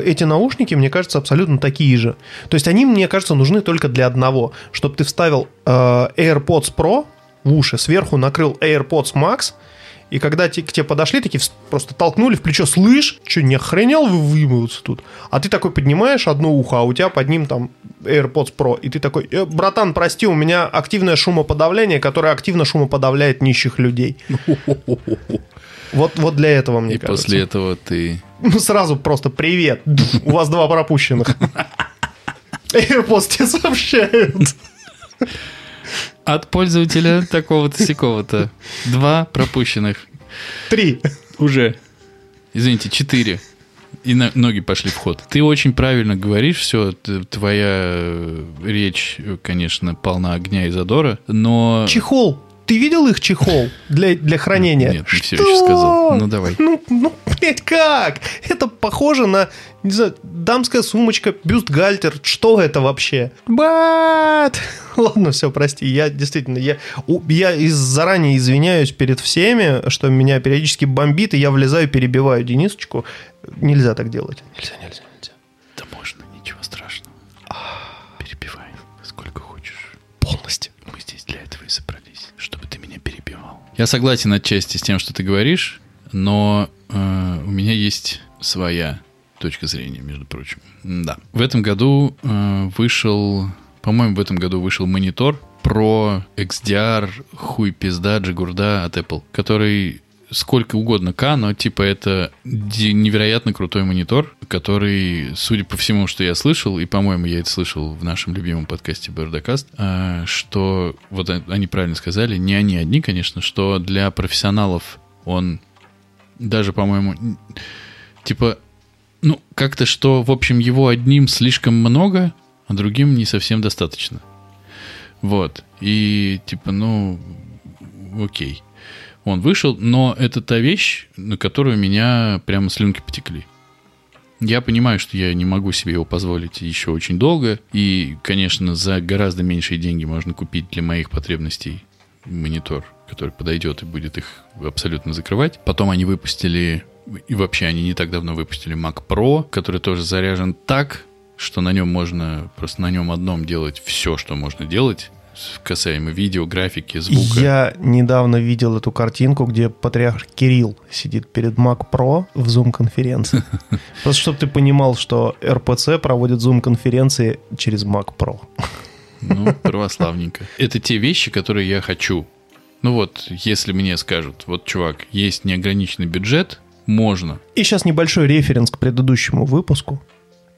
э, эти наушники, мне кажется, абсолютно такие же. То есть они, мне кажется, нужны только для одного. Чтобы ты вставил э, AirPods Pro в уши, сверху накрыл AirPods Max, и когда те- к тебе подошли, такие просто толкнули в плечо, слышь, что, не охренел вы вымываться тут? А ты такой поднимаешь одно ухо, а у тебя под ним там AirPods Pro, и ты такой, «Э, братан, прости, у меня активное шумоподавление, которое активно шумоподавляет нищих людей. Вот, вот для этого, мне И кажется. после этого ты... Ну, сразу просто привет. У вас два пропущенных. AirPods тебе сообщают. От пользователя такого-то сякого-то. Два пропущенных. Три. Уже. Извините, четыре. И на- ноги пошли в ход. Ты очень правильно говоришь, все, твоя э, речь, конечно, полна огня и задора, но... Чехол. Ты видел их чехол для, для хранения? Нет, не все Что? еще сказал. Ну, давай. Ну, ну, блядь, как? Это похоже на, не знаю, дамская сумочка, бюстгальтер. Что это вообще? Бат! Ладно, все, прости. Я действительно, я, я из, заранее извиняюсь перед всеми, что меня периодически бомбит, и я влезаю, перебиваю Денисочку. Нельзя так делать. Нельзя, нельзя, Я согласен отчасти с тем, что ты говоришь, но э, у меня есть своя точка зрения, между прочим. Да. В этом году э, вышел, по-моему, в этом году вышел монитор про XDR, хуй пизда, джигурда от Apple, который сколько угодно К, но типа это невероятно крутой монитор, который, судя по всему, что я слышал, и, по-моему, я это слышал в нашем любимом подкасте Бердокаст, а, что, вот а- они правильно сказали, не они одни, конечно, что для профессионалов он даже, по-моему, типа, ну, как-то, что, в общем, его одним слишком много, а другим не совсем достаточно. Вот. И, типа, ну, окей. Он вышел, но это та вещь, на которую меня прямо слюнки потекли. Я понимаю, что я не могу себе его позволить еще очень долго. И, конечно, за гораздо меньшие деньги можно купить для моих потребностей монитор, который подойдет и будет их абсолютно закрывать. Потом они выпустили, и вообще они не так давно выпустили Mac Pro, который тоже заряжен так, что на нем можно, просто на нем одном делать все, что можно делать, касаемо видео, графики, звука. Я недавно видел эту картинку, где патриарх Кирилл сидит перед Mac Pro в Zoom-конференции. Просто чтобы ты понимал, что РПЦ проводит Zoom-конференции через Mac Pro. Ну, православненько. Это те вещи, которые я хочу. Ну вот, если мне скажут, вот, чувак, есть неограниченный бюджет, можно. И сейчас небольшой референс к предыдущему выпуску.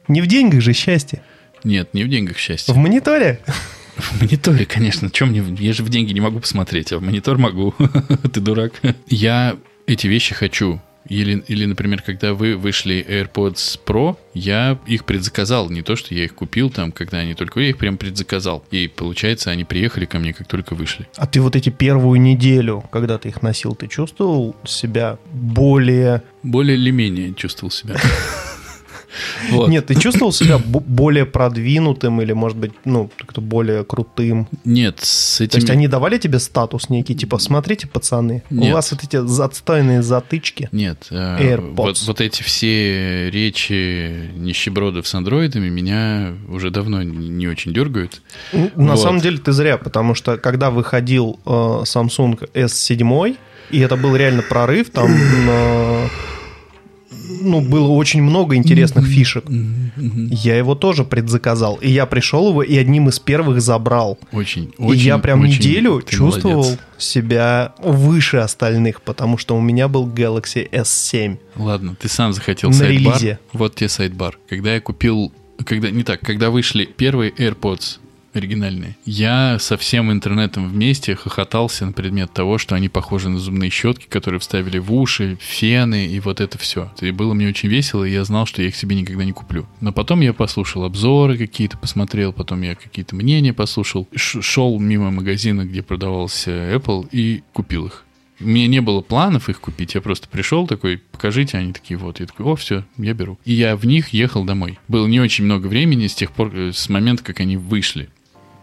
Не в деньгах же счастье. Нет, не в деньгах счастье. В мониторе. В мониторе, конечно. Чем мне... Я же в деньги не могу посмотреть, а в монитор могу. Ты дурак. Я эти вещи хочу. Или, или, например, когда вы вышли AirPods Pro, я их предзаказал. Не то, что я их купил там, когда они только... Я их прям предзаказал. И, получается, они приехали ко мне, как только вышли. А ты вот эти первую неделю, когда ты их носил, ты чувствовал себя более... Более или менее чувствовал себя. Вот. Нет, ты чувствовал себя бо- более продвинутым или, может быть, ну, как-то более крутым? Нет, с То этим... есть они давали тебе статус некий, типа, смотрите, пацаны, у Нет. вас вот эти отстойные затычки. Нет, э, AirPods. вот, вот эти все речи нищебродов с андроидами меня уже давно не очень дергают. Ну, На Вот. самом деле ты зря, потому что когда выходил э, Samsung S7, и это был реально прорыв, там э, ну, было очень много интересных фишек. Я его тоже предзаказал. И я пришел его и одним из первых забрал. Очень, и очень, я прям очень неделю чувствовал молодец. себя выше остальных, потому что у меня был Galaxy S7. Ладно, ты сам захотел На сайдбар. релизе. Вот тебе сайдбар. Когда я купил... Когда, не так, когда вышли первые AirPods оригинальные, я со всем интернетом вместе хохотался на предмет того, что они похожи на зубные щетки, которые вставили в уши, фены и вот это все. И было мне очень весело, и я знал, что я их себе никогда не куплю. Но потом я послушал обзоры какие-то, посмотрел, потом я какие-то мнения послушал, шел мимо магазина, где продавался Apple, и купил их. У меня не было планов их купить, я просто пришел такой, покажите, они такие, вот, я такой, о, все, я беру. И я в них ехал домой. Было не очень много времени с тех пор, э, с момента, как они вышли.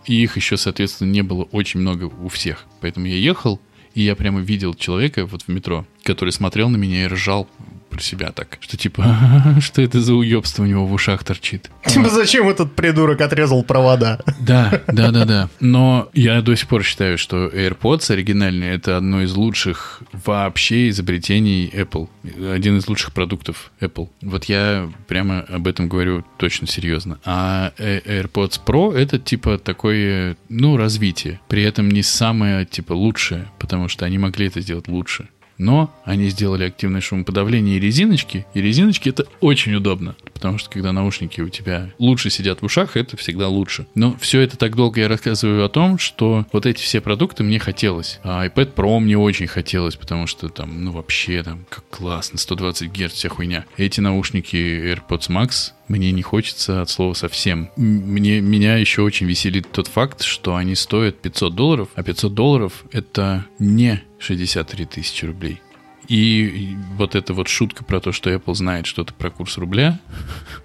И их еще, соответственно, не было очень много у всех. Поэтому я ехал, и я прямо видел человека вот в метро, который смотрел на меня и ржал про себя так, что типа, что это за уебство у него в ушах торчит. Типа, зачем этот придурок отрезал провода? Да, да, да, да. Но я до сих пор считаю, что AirPods оригинальные это одно из лучших вообще изобретений Apple. Один из лучших продуктов Apple. Вот я прямо об этом говорю точно серьезно. А э, AirPods Pro это типа такое, ну, развитие. При этом не самое, типа, лучшее, потому что они могли это сделать лучше. Но они сделали активное шумоподавление и резиночки. И резиночки это очень удобно. Потому что когда наушники у тебя лучше сидят в ушах, это всегда лучше. Но все это так долго я рассказываю о том, что вот эти все продукты мне хотелось. А iPad Pro мне очень хотелось, потому что там, ну вообще там, как классно, 120 Гц, вся хуйня. Эти наушники AirPods Max мне не хочется от слова совсем. Мне, меня еще очень веселит тот факт, что они стоят 500 долларов, а 500 долларов это не 63 тысячи рублей. И вот эта вот шутка про то, что Apple знает что-то про курс рубля,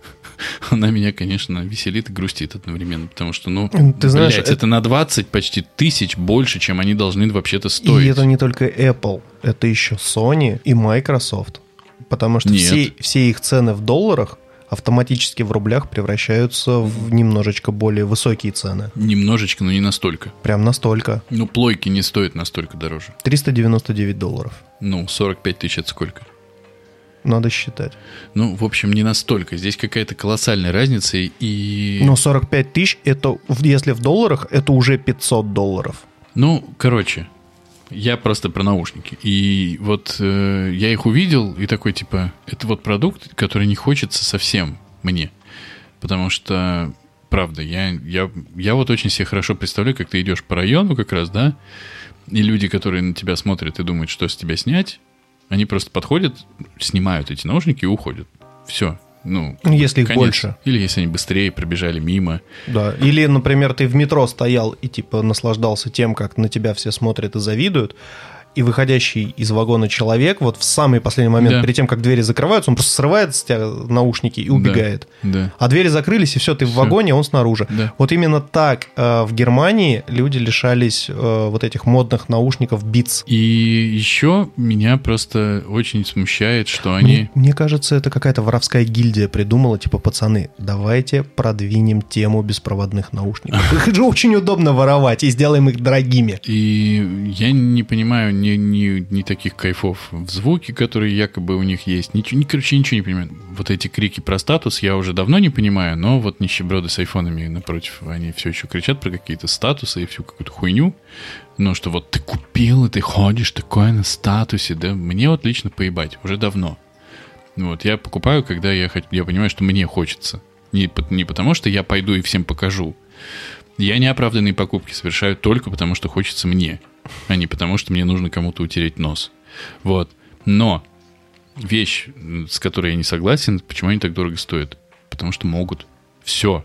она меня, конечно, веселит и грустит одновременно, потому что, ну, Ты знаешь, блядь, это- это... на 20 почти тысяч больше, чем они должны вообще-то стоить. И это не только Apple, это еще Sony и Microsoft. Потому что Нет. все, все их цены в долларах автоматически в рублях превращаются в немножечко более высокие цены. Немножечко, но не настолько. Прям настолько. Ну, плойки не стоят настолько дороже. 399 долларов. Ну, 45 тысяч это сколько? Надо считать. Ну, в общем, не настолько. Здесь какая-то колоссальная разница, и... Но 45 тысяч, это, если в долларах, это уже 500 долларов. Ну, короче, я просто про наушники. И вот э, я их увидел, и такой, типа, это вот продукт, который не хочется совсем мне. Потому что, правда, я, я, я вот очень себе хорошо представляю, как ты идешь по району как раз, да, и люди, которые на тебя смотрят и думают, что с тебя снять, они просто подходят, снимают эти наушники и уходят. Все. Ну, Ну, если их конец. больше. Или если они быстрее пробежали мимо. Да. Или, например, ты в метро стоял и типа наслаждался тем, как на тебя все смотрят и завидуют, и выходящий из вагона человек вот в самый последний момент, Да. перед тем, как двери закрываются, он просто срывает с тебя наушники и убегает. Да. А двери закрылись, и все, ты в Всё. вагоне, а он снаружи. Да. Вот именно так э, в Германии люди лишались э, вот этих модных наушников Beats. И еще меня просто очень смущает, что они... Мне, мне кажется, это какая-то воровская гильдия придумала, типа, пацаны, давайте продвинем тему беспроводных наушников. Их же очень удобно воровать, и сделаем их дорогими. И я не понимаю ни, ни, ни таких кайфов в звуке, которые якобы у них есть. Ничего, ни, короче, ничего не понимаю. Вот эти крики про статус я уже давно не понимаю, но вот нищеброды с айфонами напротив, они все еще кричат про какие-то статусы и всю какую-то хуйню. Но что вот ты купил, и ты ходишь такое на статусе, да? Мне вот лично поебать, уже давно. Вот, я покупаю, когда я, я понимаю, что мне хочется. Не, не потому, что я пойду и всем покажу. Я неоправданные покупки совершаю только потому, что хочется мне, а не потому, что мне нужно кому-то утереть нос. Вот. Но вещь, с которой я не согласен, почему они так дорого стоят? Потому что могут. Все.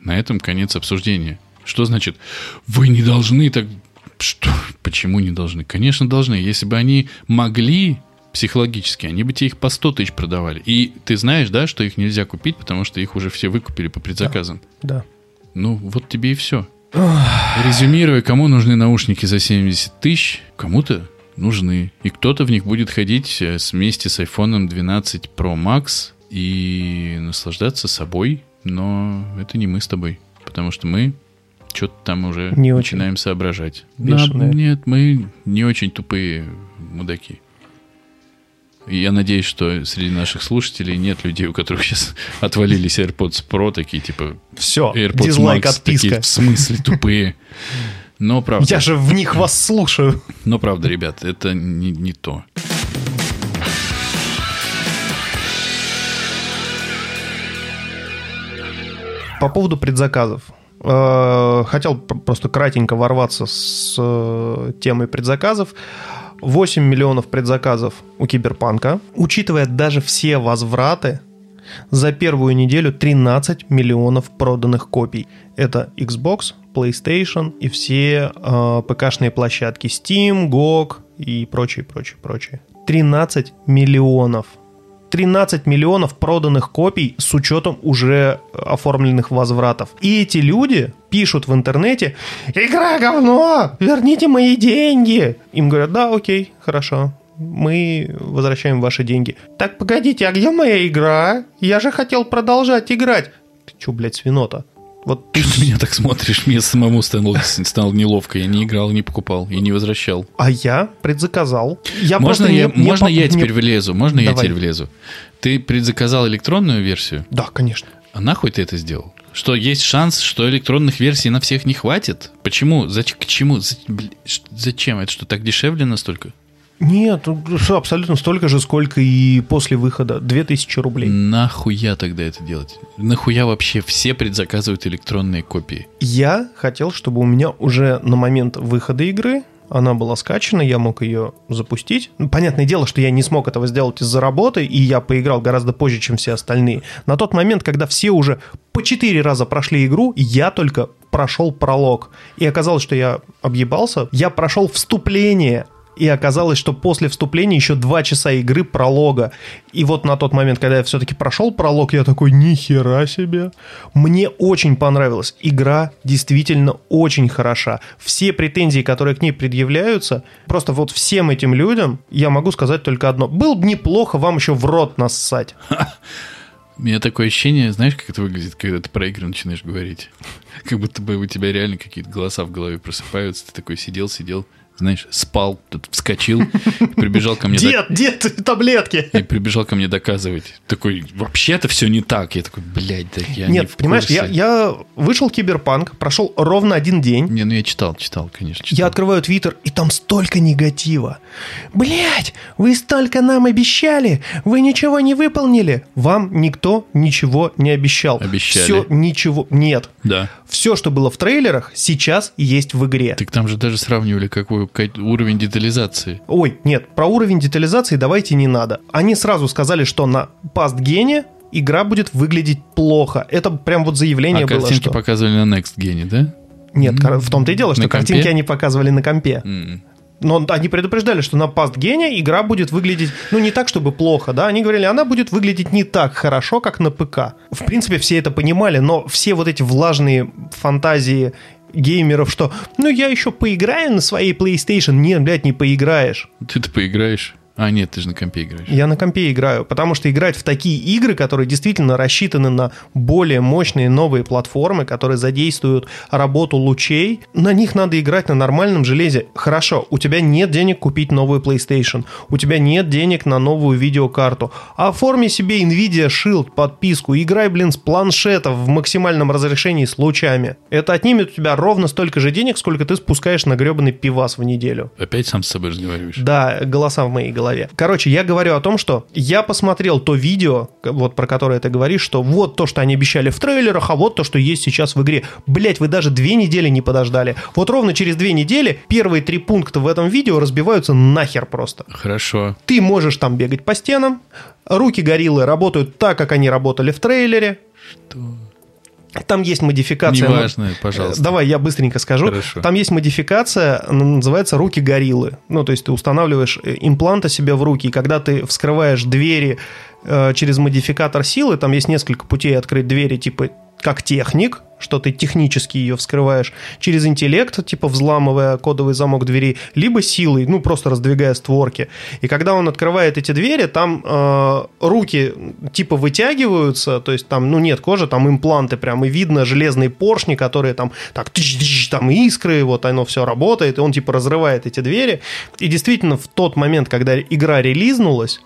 На этом конец обсуждения. Что значит, вы не должны так... Что? Почему не должны? Конечно, должны. Если бы они могли психологически, они бы тебе их по 100 тысяч продавали. И ты знаешь, да, что их нельзя купить, потому что их уже все выкупили по предзаказам. Да. Ну, вот тебе и все. Резюмируя, кому нужны наушники за 70 тысяч, кому-то нужны. И кто-то в них будет ходить э, вместе с iPhone 12 Pro Max и наслаждаться собой, но это не мы с тобой, потому что мы что-то там уже Не очень начинаем соображать. бешеные. Да, нет, мы не очень тупые мудаки. Я надеюсь, что среди наших слушателей нет людей, у которых сейчас отвалились AirPods Pro, такие типа Все, AirPods дизлайк, Max, отписка. такие, в смысле тупые. Но правда, Я же в них вас слушаю. но правда, ребят, это не, не то. По поводу предзаказов. Э, Хотел пр- просто кратенько ворваться с э, темой предзаказов. 8 миллионов предзаказов у Киберпанка. Учитывая даже все возвраты, за первую неделю 13 миллионов проданных копий. Это Xbox, PlayStation и все э, ПК-шные площадки Steam, GOG и прочее, прочее, прочее. 13 миллионов. 13 миллионов проданных копий с учетом уже оформленных возвратов. И эти люди пишут в интернете «Игра говно! Верните мои деньги!» Им говорят «Да, окей, хорошо, мы возвращаем ваши деньги». «Так, погодите, а где моя игра? Я же хотел продолжать играть!» Ты чё, блядь, свинота? Вот ты... На меня так смотришь, мне самому стало, стало неловко. Я не играл, не покупал и не возвращал. А я предзаказал. Я можно я, не- не можно по- я не- теперь влезу? Можно я Давай. теперь влезу? Ты предзаказал электронную версию? Да, конечно. А нахуй ты это сделал? Что есть шанс, что электронных версий на всех не хватит? Почему? Зачем? К чему? За- Зачем? Это что, так дешевле настолько? Нет, ну, абсолютно столько же, сколько и после выхода. 2000 рублей. Нахуя тогда это делать? Нахуя вообще все предзаказывают электронные копии? Я хотел, чтобы у меня уже на момент выхода игры она была скачана, я мог ее запустить. Ну, понятное дело, что я не смог этого сделать из-за работы, и я поиграл гораздо позже, чем все остальные. На тот момент, когда все уже по четыре раза прошли игру, я только прошел пролог. И оказалось, что я объебался. Я прошел вступление и оказалось, что после вступления еще два часа игры пролога. И вот на тот момент, когда я все-таки прошел пролог, я такой, нихера себе. Мне очень понравилась. Игра действительно очень хороша. Все претензии, которые к ней предъявляются, просто вот всем этим людям я могу сказать только одно. Было бы неплохо вам еще в рот нассать. У меня такое ощущение, знаешь, как это выглядит, когда ты про игры начинаешь говорить? Как будто бы у тебя реально какие-то голоса в голове просыпаются. Ты такой сидел, сидел, знаешь, спал, тут вскочил, прибежал ко мне... Дед, дед, таблетки! И прибежал ко мне доказывать. Такой, вообще-то все не так. Я такой, блядь, да я Нет, не понимаешь, курсе». я, я вышел киберпанк, прошел ровно один день, Не, ну я читал, читал, конечно, читал. я открываю твиттер, и там столько негатива. Блять, вы столько нам обещали, вы ничего не выполнили. Вам никто ничего не обещал. Обещали. Все, ничего, нет. Да. Все, что было в трейлерах, сейчас есть в игре. Так там же даже сравнивали, какой ка- уровень детализации. Ой, нет, про уровень детализации давайте не надо. Они сразу сказали, что на пастгене игра будет выглядеть плохо. Это прям вот заявление а было, картинки что... показывали на Next Gene, да? Нет, кар- в том-то и дело, что На компе? картинки они показывали на компе. М. Но они предупреждали, что на пастгене игра будет выглядеть, ну, не так, чтобы плохо, да, они говорили, она будет выглядеть не так хорошо, как на ПК. В принципе, все это понимали, но все вот эти влажные фантазии геймеров, что, ну, я еще поиграю на своей PlayStation. Нет, блядь, не поиграешь. Ты-то поиграешь. А, нет, ты же на компе играешь. Я на компе играю, потому что играть в такие игры, которые действительно рассчитаны на более мощные новые платформы, которые задействуют работу лучей, на них надо играть на нормальном железе. Хорошо, у тебя нет денег купить новую PlayStation, у тебя нет денег на новую видеокарту. Оформи себе Nvidia Shield подписку, играй, блин, с планшета в максимальном разрешении с лучами. Это отнимет у тебя ровно столько же денег, сколько ты спускаешь на гребаный пивас в неделю. Опять сам с собой разговариваешь. Да, голоса в моей голове. Короче, я говорю о том, что я посмотрел то видео, вот про которое ты говоришь, что вот то, что они обещали в трейлерах, а вот то, что есть сейчас в игре. Блять, вы даже две недели не подождали. Вот ровно через две недели первые три пункта в этом видео разбиваются нахер просто. Хорошо. Ты можешь там бегать по стенам, руки гориллы работают так, как они работали в трейлере. Там есть модификация. Неважно, ну, пожалуйста. э, Давай я быстренько скажу. Хорошо. Там есть модификация, она называется руки гориллы. Ну, то есть ты устанавливаешь э, импланта себе в руки, и когда ты вскрываешь двери э, через модификатор силы, там есть несколько путей открыть двери, типа как техник, что ты технически ее вскрываешь, через интеллект, типа взламывая кодовый замок двери, либо силой, ну, просто раздвигая створки. И когда он открывает эти двери, там э, руки типа вытягиваются, то есть там, ну, нет кожи, там импланты прям, и видно железные поршни, которые там, так, тыщ-тыщ, там искры, вот оно все работает, и он типа разрывает эти двери. И действительно, в тот момент, когда игра релизнулась,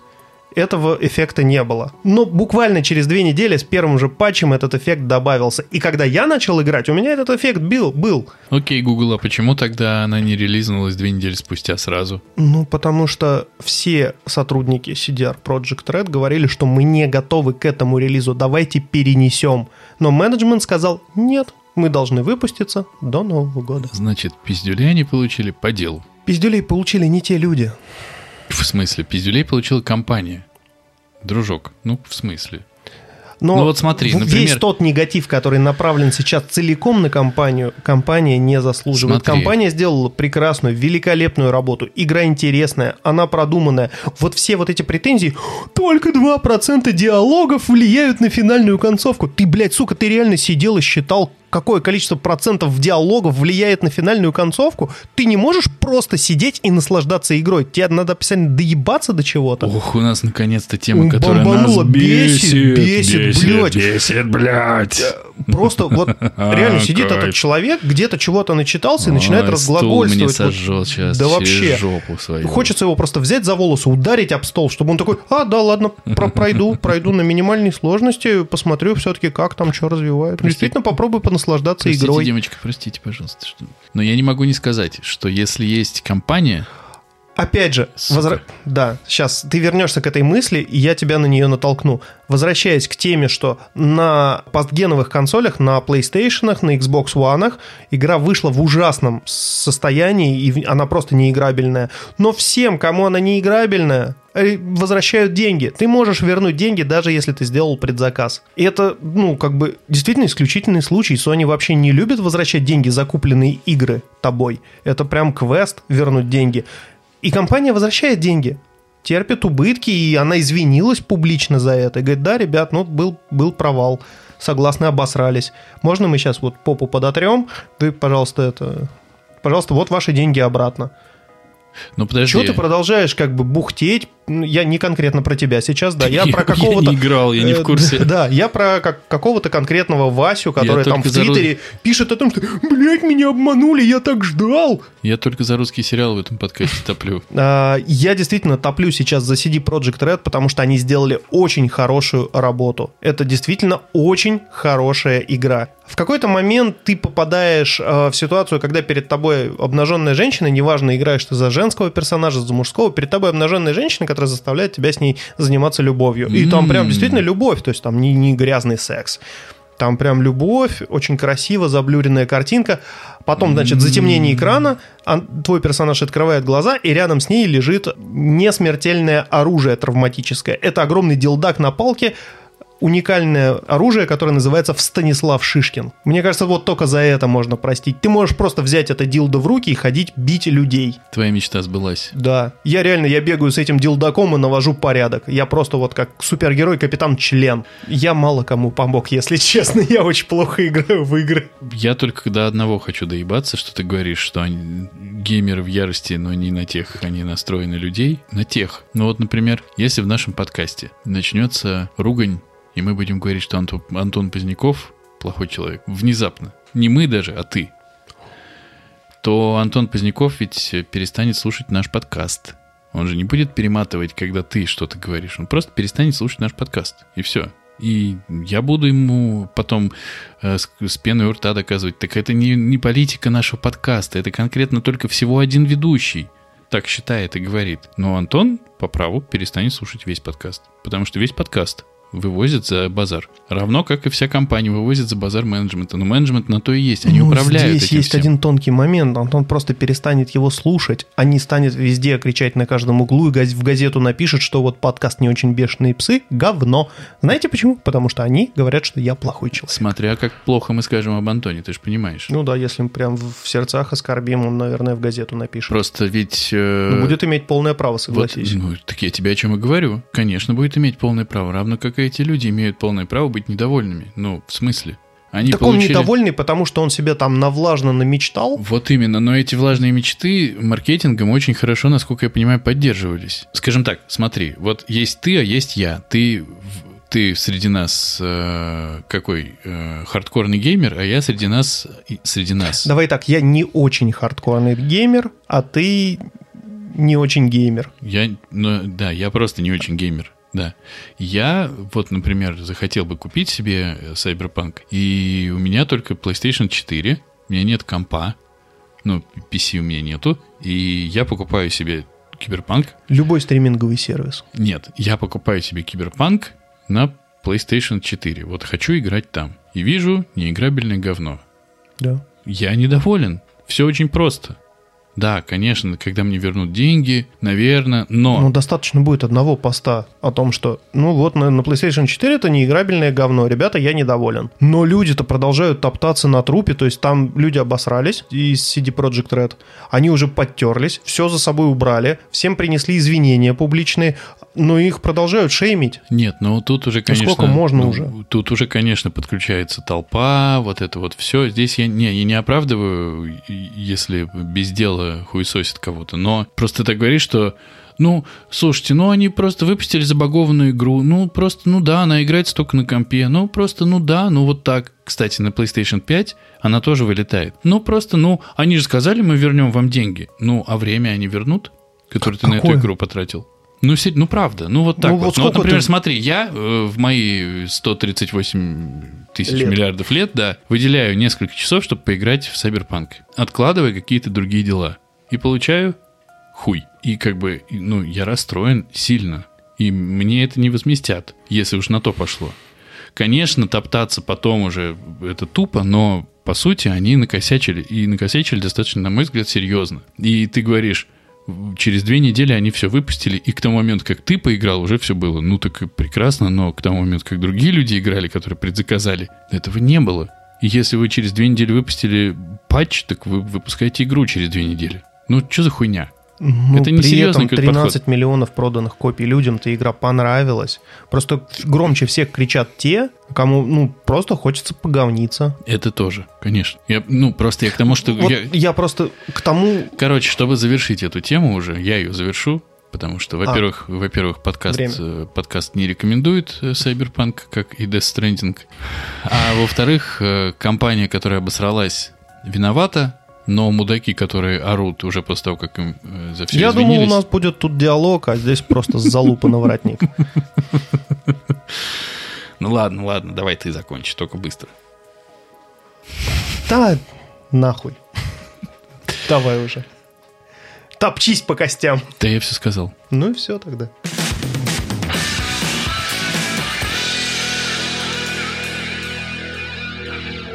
этого эффекта не было. Но буквально через две недели с первым же патчем этот эффект добавился. И когда я начал играть, у меня этот эффект был. был. Окей, Google, а почему тогда она не релизнулась две недели спустя сразу? Ну, потому что все сотрудники CDR Project Red говорили, что мы не готовы к этому релизу, давайте перенесем. Но менеджмент сказал, нет, мы должны выпуститься до Нового года. Значит, пиздюлей они получили по делу. Пиздюлей получили не те люди. В смысле, пиздюлей получила компания. Дружок, ну, в смысле? Но Ну вот смотри, например- весь тот негатив, который направлен сейчас целиком на компанию, компания не заслуживает. Смотри. Компания сделала прекрасную, великолепную работу. Игра интересная, она продуманная. Вот все вот эти претензии, только 2% диалогов влияют на финальную концовку. Ты, блядь, сука, ты реально сидел и считал, какое количество процентов диалогов влияет на финальную концовку? Ты не можешь просто сидеть и наслаждаться игрой. Тебе надо обязательно доебаться до чего-то. Ох, у нас наконец-то тема, которая бомбануло, нас бесит, бесит, бесит, блядь. бесит, блядь. Просто вот реально А, сидит этот человек, где-то чего-то начитался и начинает Ой, разглагольствовать. Да вообще. Хочется его просто взять за волосы, ударить об стол, чтобы он такой, а, да, ладно, про- пройду, пройду на минимальной сложности, посмотрю все-таки, как там что развивают. Действительно, попробую понаслаждаться Простите, игрой. девочка, простите, пожалуйста. Что... Но я не могу не сказать, что если есть компания, Опять же, возра... да, сейчас ты вернешься к этой мысли, и я тебя на нее натолкну. Возвращаясь к теме, что на постгеновых консолях, на PlayStation, на Xbox One игра вышла в ужасном состоянии, и она просто неиграбельная. Но всем, кому она неиграбельная, э, возвращают деньги. Ты можешь вернуть деньги, даже если ты сделал предзаказ. И это, ну, как бы, действительно исключительный случай. Sony вообще не любит возвращать деньги за купленные игры тобой. Это прям квест вернуть деньги. И компания возвращает деньги, терпит убытки, и она извинилась публично за это. И говорит, да, ребят, ну, был, был провал. Согласны, обосрались. Можно мы сейчас вот попу подотрем? Вы, пожалуйста, это... Пожалуйста, вот ваши деньги обратно. Ну, подожди. Чего ты продолжаешь как бы бухтеть? Я не конкретно про тебя сейчас, да. Я, про какого-то... Я не играл, я не в курсе. Да, я про как, какого-то конкретного Васю, который там в Твиттере пишет о том, что, блядь, меня обманули, я так ждал. Я только за русский сериал в этом подкасте топлю. А, я действительно топлю сейчас за CD Project Red, потому что они сделали очень хорошую работу. Это действительно очень хорошая игра. В какой-то момент ты попадаешь э, в ситуацию, когда перед тобой обнаженная женщина, неважно, играешь ты за женского персонажа, за мужского, перед тобой обнаженная женщина, которая заставляет тебя с ней заниматься любовью. И там прям действительно любовь, то есть там не, не грязный секс. Там прям любовь, очень красиво, заблюренная картинка. Потом, значит, затемнение экрана, твой персонаж открывает глаза, и рядом с ней лежит несмертельное оружие травматическое. Это огромный дилдак на палке, уникальное оружие, которое называется Станислав Шишкин. Мне кажется, вот только за это можно простить. Ты можешь просто взять это дилдо в руки и ходить бить людей. Твоя мечта сбылась. Да. Я реально, я бегаю с этим дилдаком и навожу порядок. Я просто вот как супергерой, капитан-член. Я мало кому помог, если честно. Я очень плохо играю в игры. Я только до одного хочу доебаться, что ты говоришь, что они, геймеры в ярости, но не на тех, они настроены людей. На тех. Ну вот, например, если в нашем подкасте начнется ругань и мы будем говорить, что Антон, Антон Поздняков плохой человек, внезапно, не мы даже, а ты, то Антон Поздняков ведь перестанет слушать наш подкаст. Он же не будет перематывать, когда ты что-то говоришь. Он просто перестанет слушать наш подкаст. И все. И я буду ему потом э, с, с пеной у рта доказывать, так это не, не политика нашего подкаста, это конкретно только всего один ведущий так считает и говорит. Но Антон по праву перестанет слушать весь подкаст. Потому что весь подкаст вывозят за базар. Равно как и вся компания вывозит за базар менеджмента. Но менеджмент на то и есть, они ну, управляют здесь есть всем. один тонкий момент. Антон просто перестанет его слушать, а не станет везде кричать на каждом углу и в газету напишет, что вот подкаст «Не очень бешеные псы» — говно. Знаете почему? Потому что они говорят, что я плохой человек. Смотря как плохо мы скажем об Антоне, ты же понимаешь. Ну да, если мы прям в сердцах оскорбим, он, наверное, в газету напишет. Просто ведь... Э... Ну, будет иметь полное право, согласись. Вот, ну, так я тебе о чем и говорю. Конечно, будет иметь полное право, равно как и эти люди имеют полное право быть недовольными. Ну, в смысле? Они так получили... он недовольный, потому что он себе там навлажно намечтал. Вот именно, но эти влажные мечты маркетингом очень хорошо, насколько я понимаю, поддерживались. Скажем так, смотри, вот есть ты, а есть я. Ты, ты среди нас э, какой э, хардкорный геймер, а я среди нас среди нас. Давай так, я не очень хардкорный геймер, а ты не очень геймер. Я, ну да, я просто не очень геймер. Да. Я вот, например, захотел бы купить себе э, Cyberpunk, и у меня только PlayStation 4, у меня нет компа, ну, PC у меня нету, и я покупаю себе Киберпанк. Любой стриминговый сервис. Нет, я покупаю себе Киберпанк на PlayStation 4. Вот хочу играть там. И вижу неиграбельное говно. Да. Я недоволен. Все очень просто. Да, конечно, когда мне вернут деньги, наверное, но... Ну, достаточно будет одного поста о том, что, ну вот, на, на PlayStation 4 это неиграбельное говно, ребята, я недоволен. Но люди-то продолжают топтаться на трупе, то есть там люди обосрались из CD Projekt Red, они уже подтерлись, все за собой убрали, всем принесли извинения публичные, но их продолжают шеймить. Нет, ну тут уже, конечно... Ну, сколько можно ну, уже? Тут уже, конечно, подключается толпа, вот это вот все. Здесь я не, я не оправдываю, если без дела хуесосит кого-то. Но просто так говоришь, что ну, слушайте, ну они просто выпустили забагованную игру. Ну, просто, ну да, она играется только на компе. Ну, просто, ну да, ну вот так. Кстати, на PlayStation 5 она тоже вылетает. Ну, просто, ну, они же сказали, мы вернем вам деньги. Ну, а время они вернут, которое ты на эту игру потратил? Ну, ну правда, ну вот так ну, вот. вот. Ну, вот, например, ты... смотри, я э, в мои 138 тысяч лет. миллиардов лет, да, выделяю несколько часов, чтобы поиграть в Cyberpunk, откладывая какие-то другие дела. И получаю хуй. И как бы, ну, я расстроен сильно. И мне это не возместят, если уж на то пошло. Конечно, топтаться потом уже это тупо, но по сути они накосячили. И накосячили достаточно, на мой взгляд, серьезно. И ты говоришь, через две недели они все выпустили, и к тому моменту, как ты поиграл, уже все было. Ну так прекрасно, но к тому моменту, как другие люди играли, которые предзаказали, этого не было. И если вы через две недели выпустили патч, так вы выпускаете игру через две недели. Ну, что за хуйня? Ну, это не при этом 13 подход. миллионов проданных копий людям-то игра понравилась. Просто громче всех кричат те, кому ну просто хочется поговниться. Это тоже, конечно. Я, ну, просто я к тому, что... Вот я... я просто к тому... Короче, чтобы завершить эту тему уже, я ее завершу, потому что, во-первых, а, во-первых, подкаст, э, подкаст не рекомендует э, Cyberpunk, как и Death Stranding. А во-вторых, э, компания, которая обосралась, виновата, но мудаки, которые орут уже после того, как им э, за все Я извинились... думал, у нас будет тут диалог, а здесь просто залупа на воротник. Ну ладно, ладно, давай ты закончи, только быстро. Да, нахуй. Давай уже. Топчись по костям. Да я все сказал. Ну и все тогда.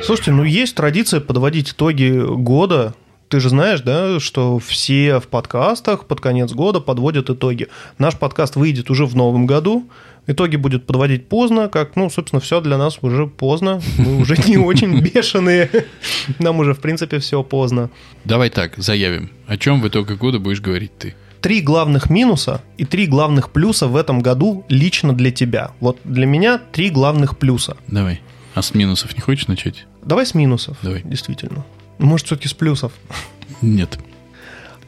Слушайте, ну есть традиция подводить итоги года. Ты же знаешь, да, что все в подкастах под конец года подводят итоги. Наш подкаст выйдет уже в новом году. Итоги будет подводить поздно, как, ну, собственно, все для нас уже поздно. Мы уже не очень бешеные. Нам уже, в принципе, все поздно. Давай так, заявим. О чем в итоге года будешь говорить ты? Три главных минуса и три главных плюса в этом году лично для тебя. Вот для меня три главных плюса. Давай. А с минусов не хочешь начать? Давай с минусов. Давай. Действительно. Может, все-таки с плюсов? Нет.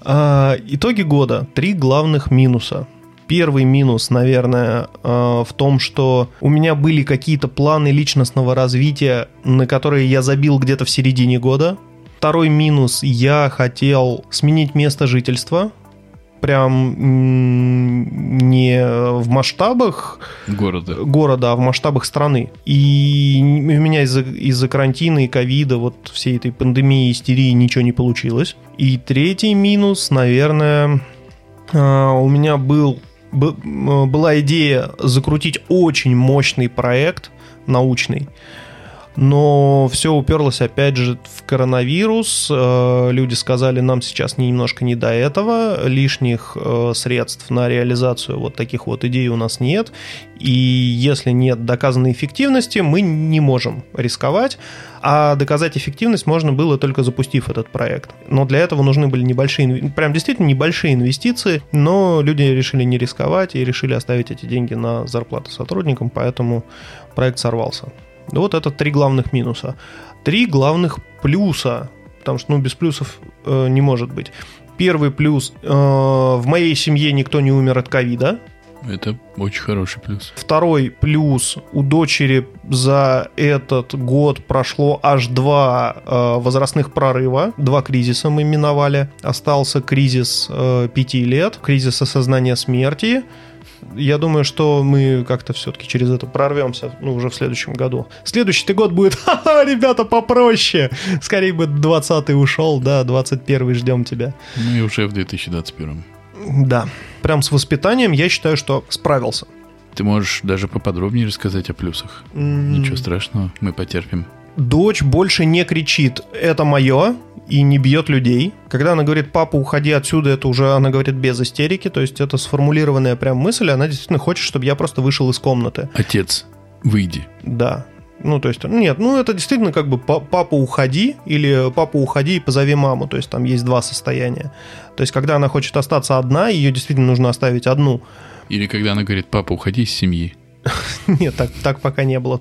А, итоги года. Три главных минуса. Первый минус, наверное, а, в том, что у меня были какие-то планы личностного развития, на которые я забил где-то в середине года. Второй минус, я хотел сменить место жительства, прям не в масштабах города, города а в масштабах страны. И у меня из-за из карантина и ковида, вот всей этой пандемии, истерии ничего не получилось. И третий минус, наверное, а, у меня был была идея закрутить очень мощный проект научный, но все уперлось опять же в коронавирус. Э, люди сказали, нам сейчас немножко не до этого, лишних э, средств на реализацию вот таких вот идей у нас нет. И если нет доказанной эффективности, мы не можем рисковать. А доказать эффективность можно было только запустив этот проект. Но для этого нужны были небольшие, прям действительно небольшие инвестиции, но люди решили не рисковать и решили оставить эти деньги на зарплаты сотрудникам, поэтому проект сорвался. Вот это три главных минуса. Три главных плюса, потому что ну, без плюсов э, не может быть. Первый плюс. Э, в моей семье никто не умер от ковида. Это очень хороший плюс. Второй плюс. У дочери за этот год прошло аж два э, возрастных прорыва. Два кризиса мы миновали. Остался кризис э, пяти лет, кризис осознания смерти я думаю, что мы как-то все-таки через это прорвемся ну, уже в следующем году. Следующий год будет, ха-ха, ребята, попроще. Скорее бы 20-й ушел, да, 21-й ждем тебя. Ну и уже в 2021. Да. Прям с воспитанием я считаю, что справился. Ты можешь даже поподробнее рассказать о плюсах. Mm. Ничего страшного, мы потерпим. Дочь больше не кричит «это мое», и не бьет людей. Когда она говорит, папа, уходи отсюда, это уже она говорит без истерики, то есть это сформулированная прям мысль, она действительно хочет, чтобы я просто вышел из комнаты. Отец, выйди. Да. Ну, то есть, нет, ну, это действительно как бы папа уходи или папа уходи и позови маму. То есть, там есть два состояния. То есть, когда она хочет остаться одна, ее действительно нужно оставить одну. Или когда она говорит, папа, уходи из семьи. Нет, так, так пока не было.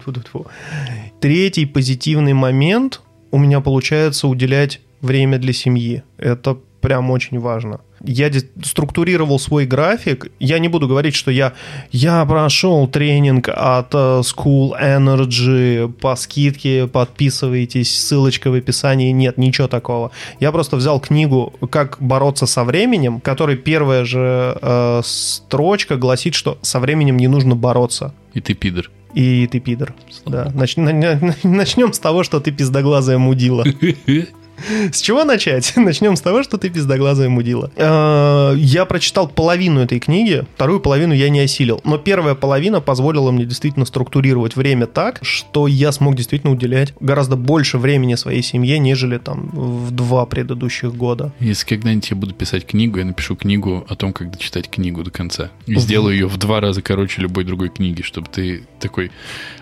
Третий позитивный момент у меня получается уделять время для семьи. Это прям очень важно. Я структурировал свой график. Я не буду говорить, что я, я прошел тренинг от uh, School Energy по скидке, подписывайтесь, ссылочка в описании. Нет, ничего такого. Я просто взял книгу «Как бороться со временем», которой первая же uh, строчка гласит, что со временем не нужно бороться. И ты пидор. И ты пидор. Слава да. Нач, начнем с того, что ты пиздоглазая мудила. С чего начать? Начнем с того, что ты пиздоглазая мудила. Э, Я прочитал половину этой книги, вторую половину я не осилил. Но первая половина позволила мне действительно структурировать время так, что я смог действительно уделять гораздо больше времени своей семье, нежели там в два предыдущих года. Если когда-нибудь я буду писать книгу, я напишу книгу о том, как дочитать книгу до конца. И сделаю ее в два раза короче любой другой книги, чтобы ты такой...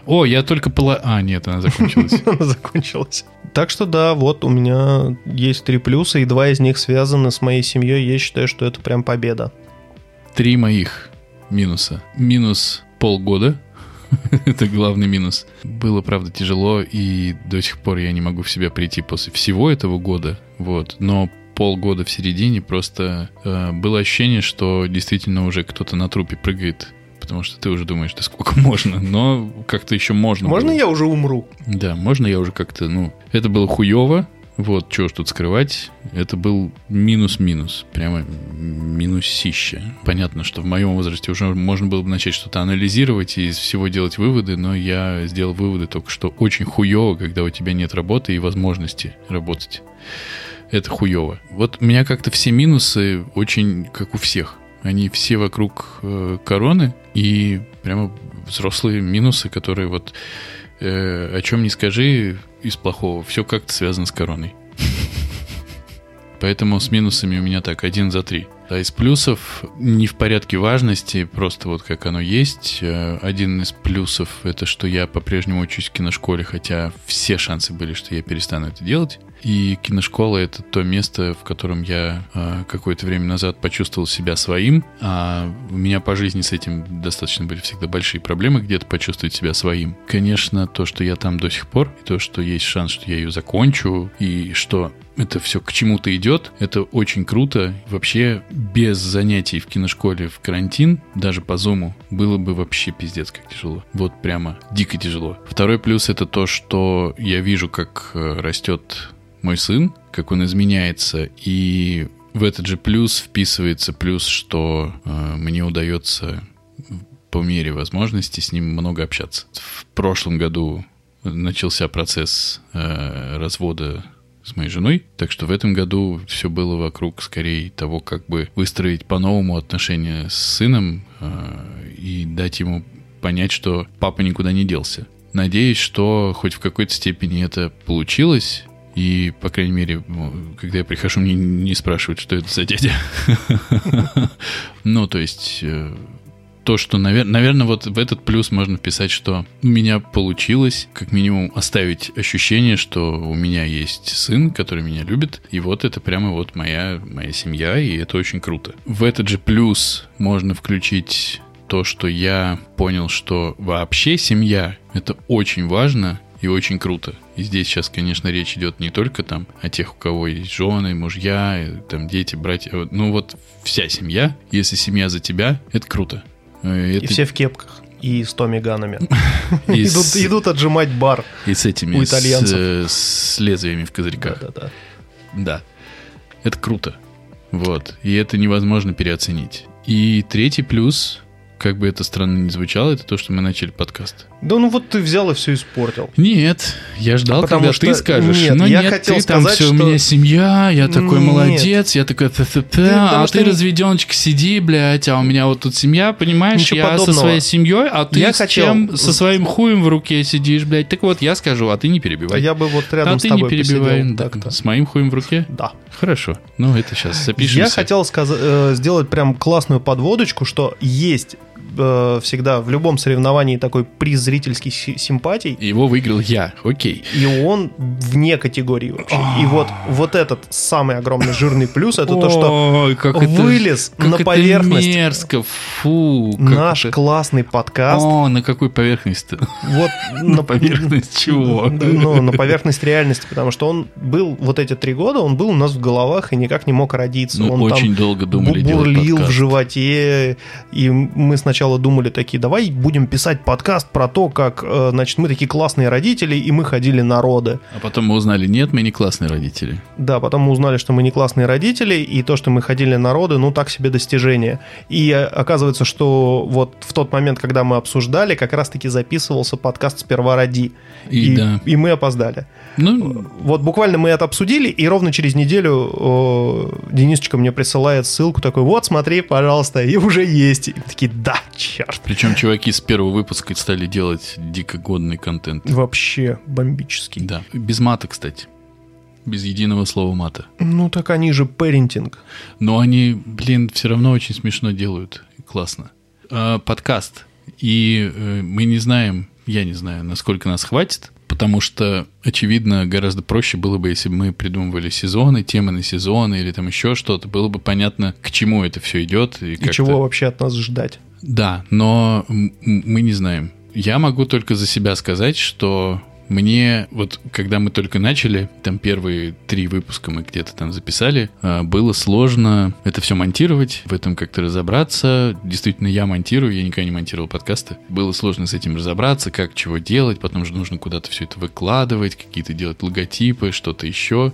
О, я только пола... А, нет, она закончилась. Она закончилась. Так что да, вот у меня есть три плюса, и два из них связаны с моей семьей. Я считаю, что это прям победа. Три моих минуса. Минус полгода. Это главный минус. Было, правда, тяжело, и до сих пор я не могу в себя прийти после всего этого года. Вот. Но полгода в середине просто э, было ощущение, что действительно уже кто-то на трупе прыгает. Потому что ты уже думаешь, да сколько можно, но как-то еще можно. Можно было. я уже умру? Да, можно я уже как-то, ну, это было хуево, вот, чего ж тут скрывать. Это был минус-минус. Прямо минусище. Понятно, что в моем возрасте уже можно было бы начать что-то анализировать и из всего делать выводы, но я сделал выводы только что очень хуево, когда у тебя нет работы и возможности работать. Это хуево. Вот у меня как-то все минусы очень как у всех. Они все вокруг э, короны и прямо взрослые минусы, которые вот э, о чем не скажи из плохого, все как-то связано с короной. Поэтому с минусами у меня так, один за три. А из плюсов не в порядке важности, просто вот как оно есть. Э, Один из плюсов это, что я по-прежнему учусь в киношколе, хотя все шансы были, что я перестану это делать. И киношкола это то место, в котором я э, какое-то время назад почувствовал себя своим. А у меня по жизни с этим достаточно были всегда большие проблемы, где-то почувствовать себя своим. Конечно, то, что я там до сих пор, и то, что есть шанс, что я ее закончу, и что это все к чему-то идет, это очень круто. Вообще, без занятий в киношколе в карантин, даже по зуму, было бы вообще пиздец как тяжело. Вот прямо дико тяжело. Второй плюс это то, что я вижу, как э, растет мой сын, как он изменяется, и в этот же плюс вписывается плюс, что э, мне удается по мере возможности с ним много общаться. В прошлом году начался процесс э, развода с моей женой, так что в этом году все было вокруг скорее того, как бы выстроить по-новому отношения с сыном э, и дать ему понять, что папа никуда не делся. Надеюсь, что хоть в какой-то степени это получилось, и, по крайней мере, когда я прихожу, мне не спрашивают, что это за дядя. Ну, то есть, э, то, что, наверное, вот в этот плюс можно вписать, что у меня получилось, как минимум, оставить ощущение, что у меня есть сын, который меня любит, и вот это прямо вот моя, моя семья, и это очень круто. В этот же плюс можно включить то, что я понял, что вообще семья — это очень важно, и очень круто. И здесь сейчас, конечно, речь идет не только там о тех, у кого есть жены, мужья, там дети, братья. Ну вот вся семья. Если семья за тебя, это круто. Это... И все в кепках. И с Томми Ганами. идут, с... идут отжимать бар И с этими, у итальянцев. С, с лезвиями в козырьках. Да, да, да. Да. Это круто. Вот. И это невозможно переоценить. И третий плюс, как бы это странно ни звучало, это то, что мы начали подкаст. Да ну вот ты взял и все испортил. Нет, я ждал, Потому когда что- ты скажешь. нет, но я нет, хотел ты там сказать, все, у что- меня семья, я такой Нет. молодец, я такой т-т-т, потому а что ты не- разведеночка сиди, блядь, а у меня вот тут семья, понимаешь, Ничего я со подобного. своей семьей, а ты Я с хотел- чем со своим хуем в руке сидишь, блядь. Так вот, я скажу, а ты не А перебивай. я бы вот рядом а с ты не тобой перебивай. Да, с моим хуем в руке? Да. Хорошо. Ну, это сейчас запишемся. Я хотел сказа- э, сделать прям классную подводочку, что есть э, всегда в любом соревновании такой приз зрительских си- симпатий, Его выиграл я, окей. и он вне категории вообще. И вот, вот этот самый огромный жирный плюс, это то, что как это- вылез как на это поверхность мерзко, фу. наш это- классный подкаст. О, на какой поверхности? Вот На поверхность чего? Ну, на поверхность реальности, потому что он был вот эти три года, он был у нас в головах и никак не мог родиться. Мы он очень долго думали бурлил в животе, и мы сначала сначала думали такие, давай будем писать подкаст про то, как, э, значит, мы такие классные родители, и мы ходили на роды. А потом мы узнали, нет, мы не классные родители. Да, потом мы узнали, что мы не классные родители, и то, что мы ходили на роды, ну, так себе достижение. И э, оказывается, что вот в тот момент, когда мы обсуждали, как раз-таки записывался подкаст «Сперва роди». И, да. и мы опоздали. Ну, Вот буквально мы это обсудили, и ровно через неделю о, Денисочка мне присылает ссылку такой, вот, смотри, пожалуйста, и уже есть. И такие, да, черт. причем чуваки с первого выпуска стали делать дико годный контент. Вообще бомбический. Да. Без мата, кстати. Без единого слова мата. Ну так они же парентинг. Но они, блин, все равно очень смешно делают. Классно. А, подкаст. И э, мы не знаем, я не знаю, насколько нас хватит, потому что, очевидно, гораздо проще было бы, если бы мы придумывали сезоны, темы на сезоны или там еще что-то. Было бы понятно, к чему это все идет. И, И чего вообще от нас ждать? Да, но мы не знаем. Я могу только за себя сказать, что мне, вот когда мы только начали, там первые три выпуска мы где-то там записали, а, было сложно это все монтировать, в этом как-то разобраться. Действительно, я монтирую, я никогда не монтировал подкасты. Было сложно с этим разобраться, как чего делать, потом же нужно куда-то все это выкладывать, какие-то делать логотипы, что-то еще.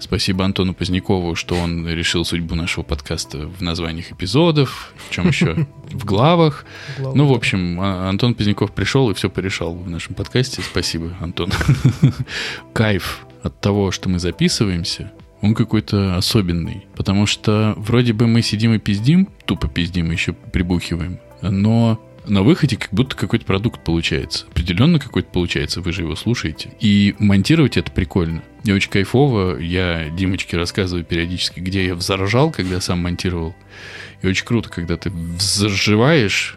Спасибо Антону Позднякову, что он решил судьбу нашего подкаста в названиях эпизодов, в чем еще? В главах. Ну, в общем, А- Антон Поздняков пришел и все порешал в нашем подкасте. Спасибо, Антон. Кайф от того, что мы записываемся, он какой-то особенный. Потому что вроде бы мы сидим и пиздим, тупо пиздим, еще прибухиваем, но на выходе как будто какой-то продукт получается. Определенно какой-то получается, вы же его слушаете. И монтировать это прикольно. И очень кайфово. Я Димочке рассказываю периодически, где я взоржал, когда сам монтировал. И очень круто, когда ты взрживаешь,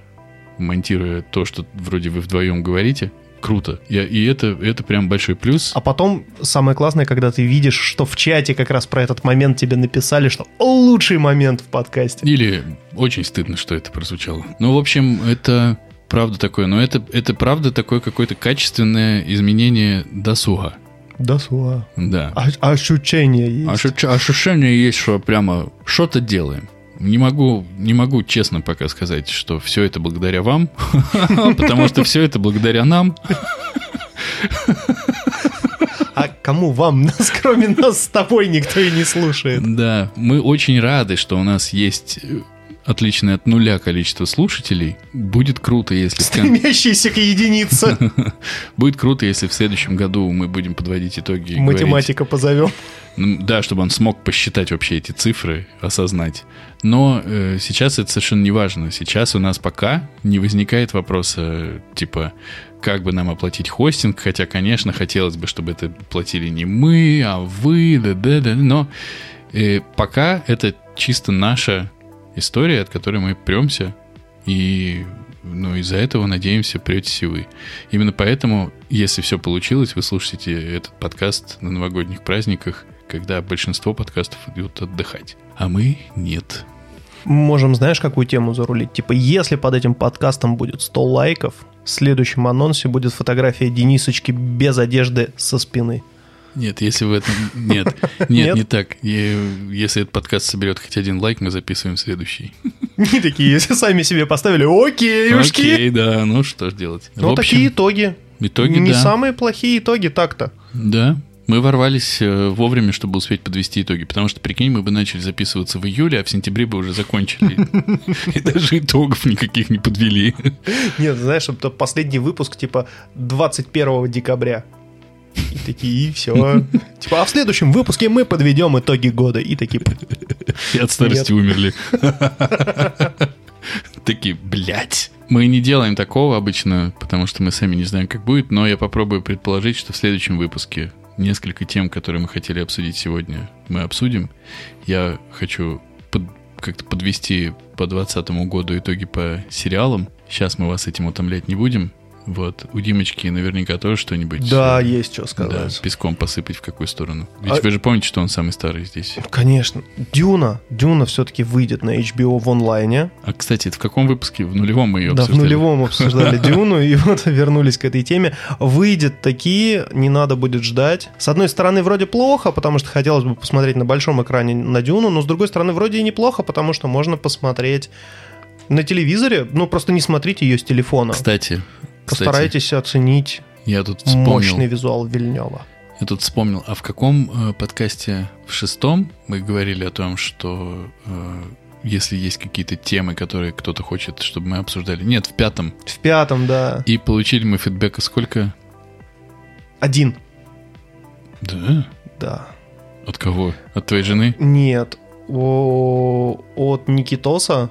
монтируя то, что вроде вы вдвоем говорите. Круто. Я, и это, это прям большой плюс. А потом самое классное, когда ты видишь, что в чате как раз про этот момент тебе написали, что лучший момент в подкасте. Или очень стыдно, что это прозвучало. Ну, в общем, это правда такое. Но это, это правда такое какое-то качественное изменение досуга. Да, суа. Да. А- ощущение есть. Ощущ- ощущение есть, что прямо что-то делаем. Не могу, не могу честно пока сказать, что все это благодаря вам, потому что все это благодаря нам. А кому вам, нас, кроме нас с тобой, никто и не слушает. Да, мы очень рады, что у нас есть э, отличное от нуля количество слушателей. Будет круто, если Стремящийся к единице. будет круто, если в следующем году мы будем подводить итоги. Математика позовем. Ну, Да, чтобы он смог посчитать вообще эти цифры, осознать. Но э, сейчас это совершенно не важно. Сейчас у нас пока не возникает вопроса, типа, как бы нам оплатить хостинг, хотя, конечно, хотелось бы, чтобы это платили не мы, а вы, да-да-да, но э, пока это чисто наша история, от которой мы премся, и ну, из-за этого, надеемся, претесь и вы. Именно поэтому, если все получилось, вы слушаете этот подкаст на новогодних праздниках, когда большинство подкастов идут отдыхать. А мы нет. Можем, знаешь, какую тему зарулить? Типа, если под этим подкастом будет 100 лайков, в следующем анонсе будет фотография Денисочки без одежды со спины. Нет, если в этом... Нет, нет, Нет? не так. Если этот подкаст соберет хоть один лайк, мы записываем следующий. И такие сами себе поставили, окейушки. Окей, да, ну что ж делать. Ну, В такие общем, итоги. итоги, Не да. самые плохие итоги так-то. Да, мы ворвались э, вовремя, чтобы успеть подвести итоги. Потому что, прикинь, мы бы начали записываться в июле, а в сентябре бы уже закончили. И даже итогов никаких не подвели. Нет, знаешь, чтобы то последний выпуск, типа, 21 декабря. И такие, и все. Типа, а в следующем выпуске мы подведем итоги года. И такие, И от старости умерли. Такие, блядь. Мы не делаем такого обычно, потому что мы сами не знаем, как будет, но я попробую предположить, что в следующем выпуске несколько тем, которые мы хотели обсудить сегодня, мы обсудим. Я хочу под- как-то подвести по 2020 году итоги по сериалам. Сейчас мы вас этим утомлять не будем. Вот, у Димочки наверняка тоже что-нибудь. да, э, есть что да, сказать. песком посыпать в какую сторону. Ведь А- вы же помните, что он самый старый здесь. Конечно. Дюна. Дюна все-таки выйдет на HBO в онлайне. А, кстати, это в каком выпуске? В нулевом мы ее Да, в обсуждали. нулевом обсуждали Дюну, и вот вернулись к этой теме. Выйдет такие, не надо будет ждать. С одной стороны, вроде плохо, потому что хотелось бы посмотреть на большом экране на Дюну, но с другой стороны, вроде и неплохо, потому что можно посмотреть На телевизоре, ну просто не смотрите ее с телефона. Кстати, кстати, Постарайтесь оценить я тут вспомнил, мощный визуал Вильнева. я тут вспомнил, а в каком э, подкасте в шестом мы говорили о том, что э, если есть какие-то темы, которые кто-то хочет, чтобы мы обсуждали. Нет, в пятом. В пятом, да. И получили мы фидбэка сколько? Один. Да. Да. От кого? От твоей жены? Нет. О, от Никитоса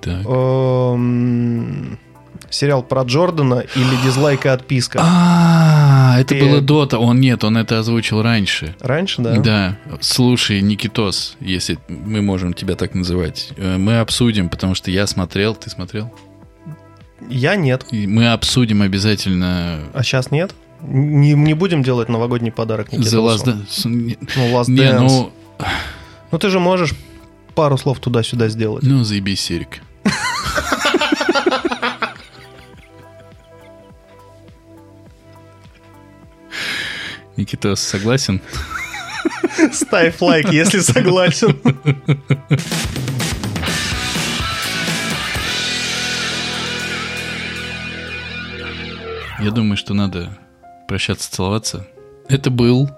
Так. эм, сериал про Джордана или дизлайк и отписка. А, это было до того. Он нет, он это озвучил раньше. Раньше, да? Да. Слушай, Никитос, если мы можем тебя так называть, э, мы обсудим, потому что я смотрел, ты смотрел? Я нет. И мы обсудим обязательно А сейчас нет? Не, не будем делать новогодний подарок The Никитосу? Last Dance. Не, Ну, Last не, Dance. ну, Ну, ты же можешь пару слов туда-сюда сделать. ну заебись, Серик. Никитос, согласен? Ставь лайк, если согласен. Я думаю, что надо прощаться, целоваться. Это был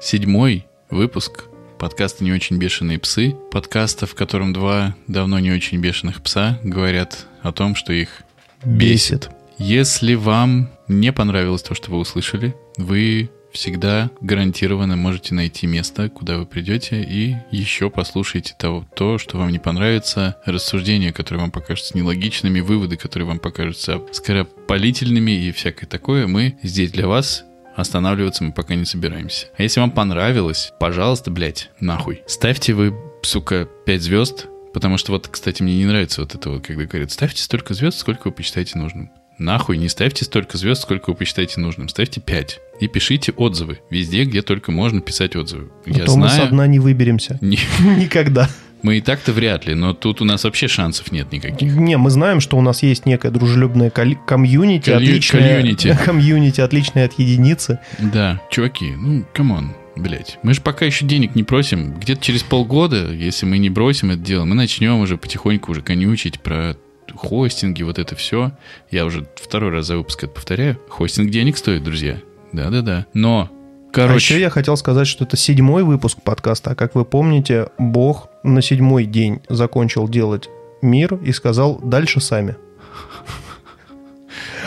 седьмой выпуск подкаста «Не очень бешеные псы». Подкаста, в котором два давно не очень бешеных пса говорят о том, что их бесит. Если вам не понравилось то, что вы услышали, вы всегда гарантированно можете найти место, куда вы придете, и еще послушаете того, то, что вам не понравится, рассуждения, которые вам покажутся нелогичными, выводы, которые вам покажутся скоропалительными и всякое такое. Мы здесь для вас. Останавливаться мы пока не собираемся. А если вам понравилось, пожалуйста, блядь, нахуй. Ставьте вы, сука, 5 звезд, потому что вот, кстати, мне не нравится вот это вот, когда говорят, ставьте столько звезд, сколько вы посчитаете нужным. Нахуй, не ставьте столько звезд, сколько вы посчитаете нужным. Ставьте 5. И пишите отзывы. Везде, где только можно писать отзывы. А Я то мы со знаю. дна не выберемся. Никогда. мы и так-то вряд ли, но тут у нас вообще шансов нет никаких. Не, мы знаем, что у нас есть некое дружелюбное коли- комьюнити, Колью- комьюнити. комьюнити, отличное от единицы. Да, чуваки, ну, come on, блядь. Мы же пока еще денег не просим. Где-то через полгода, если мы не бросим это дело, мы начнем уже потихоньку уже конючить про хостинги, вот это все. Я уже второй раз за выпуск это повторяю. Хостинг денег стоит, друзья. Да-да-да. Но, А короче... еще я хотел сказать, что это седьмой выпуск подкаста. А как вы помните, Бог на седьмой день закончил делать мир и сказал «дальше сами».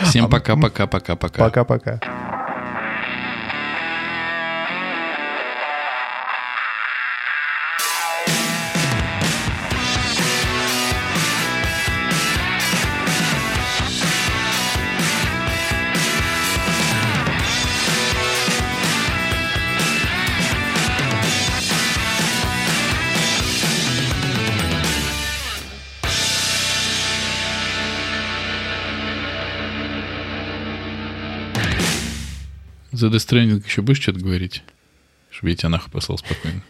Всем пока-пока-пока-пока. Пока-пока. За Death Stranding еще будешь что-то говорить? Чтобы я тебя нахуй послал спокойно.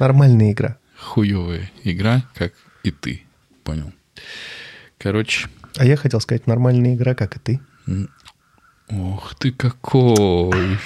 Нормальная игра. Хуевая игра, как и ты. Понял. Короче, А я хотел сказать, нормальная игра, как и ты. ох ты какой.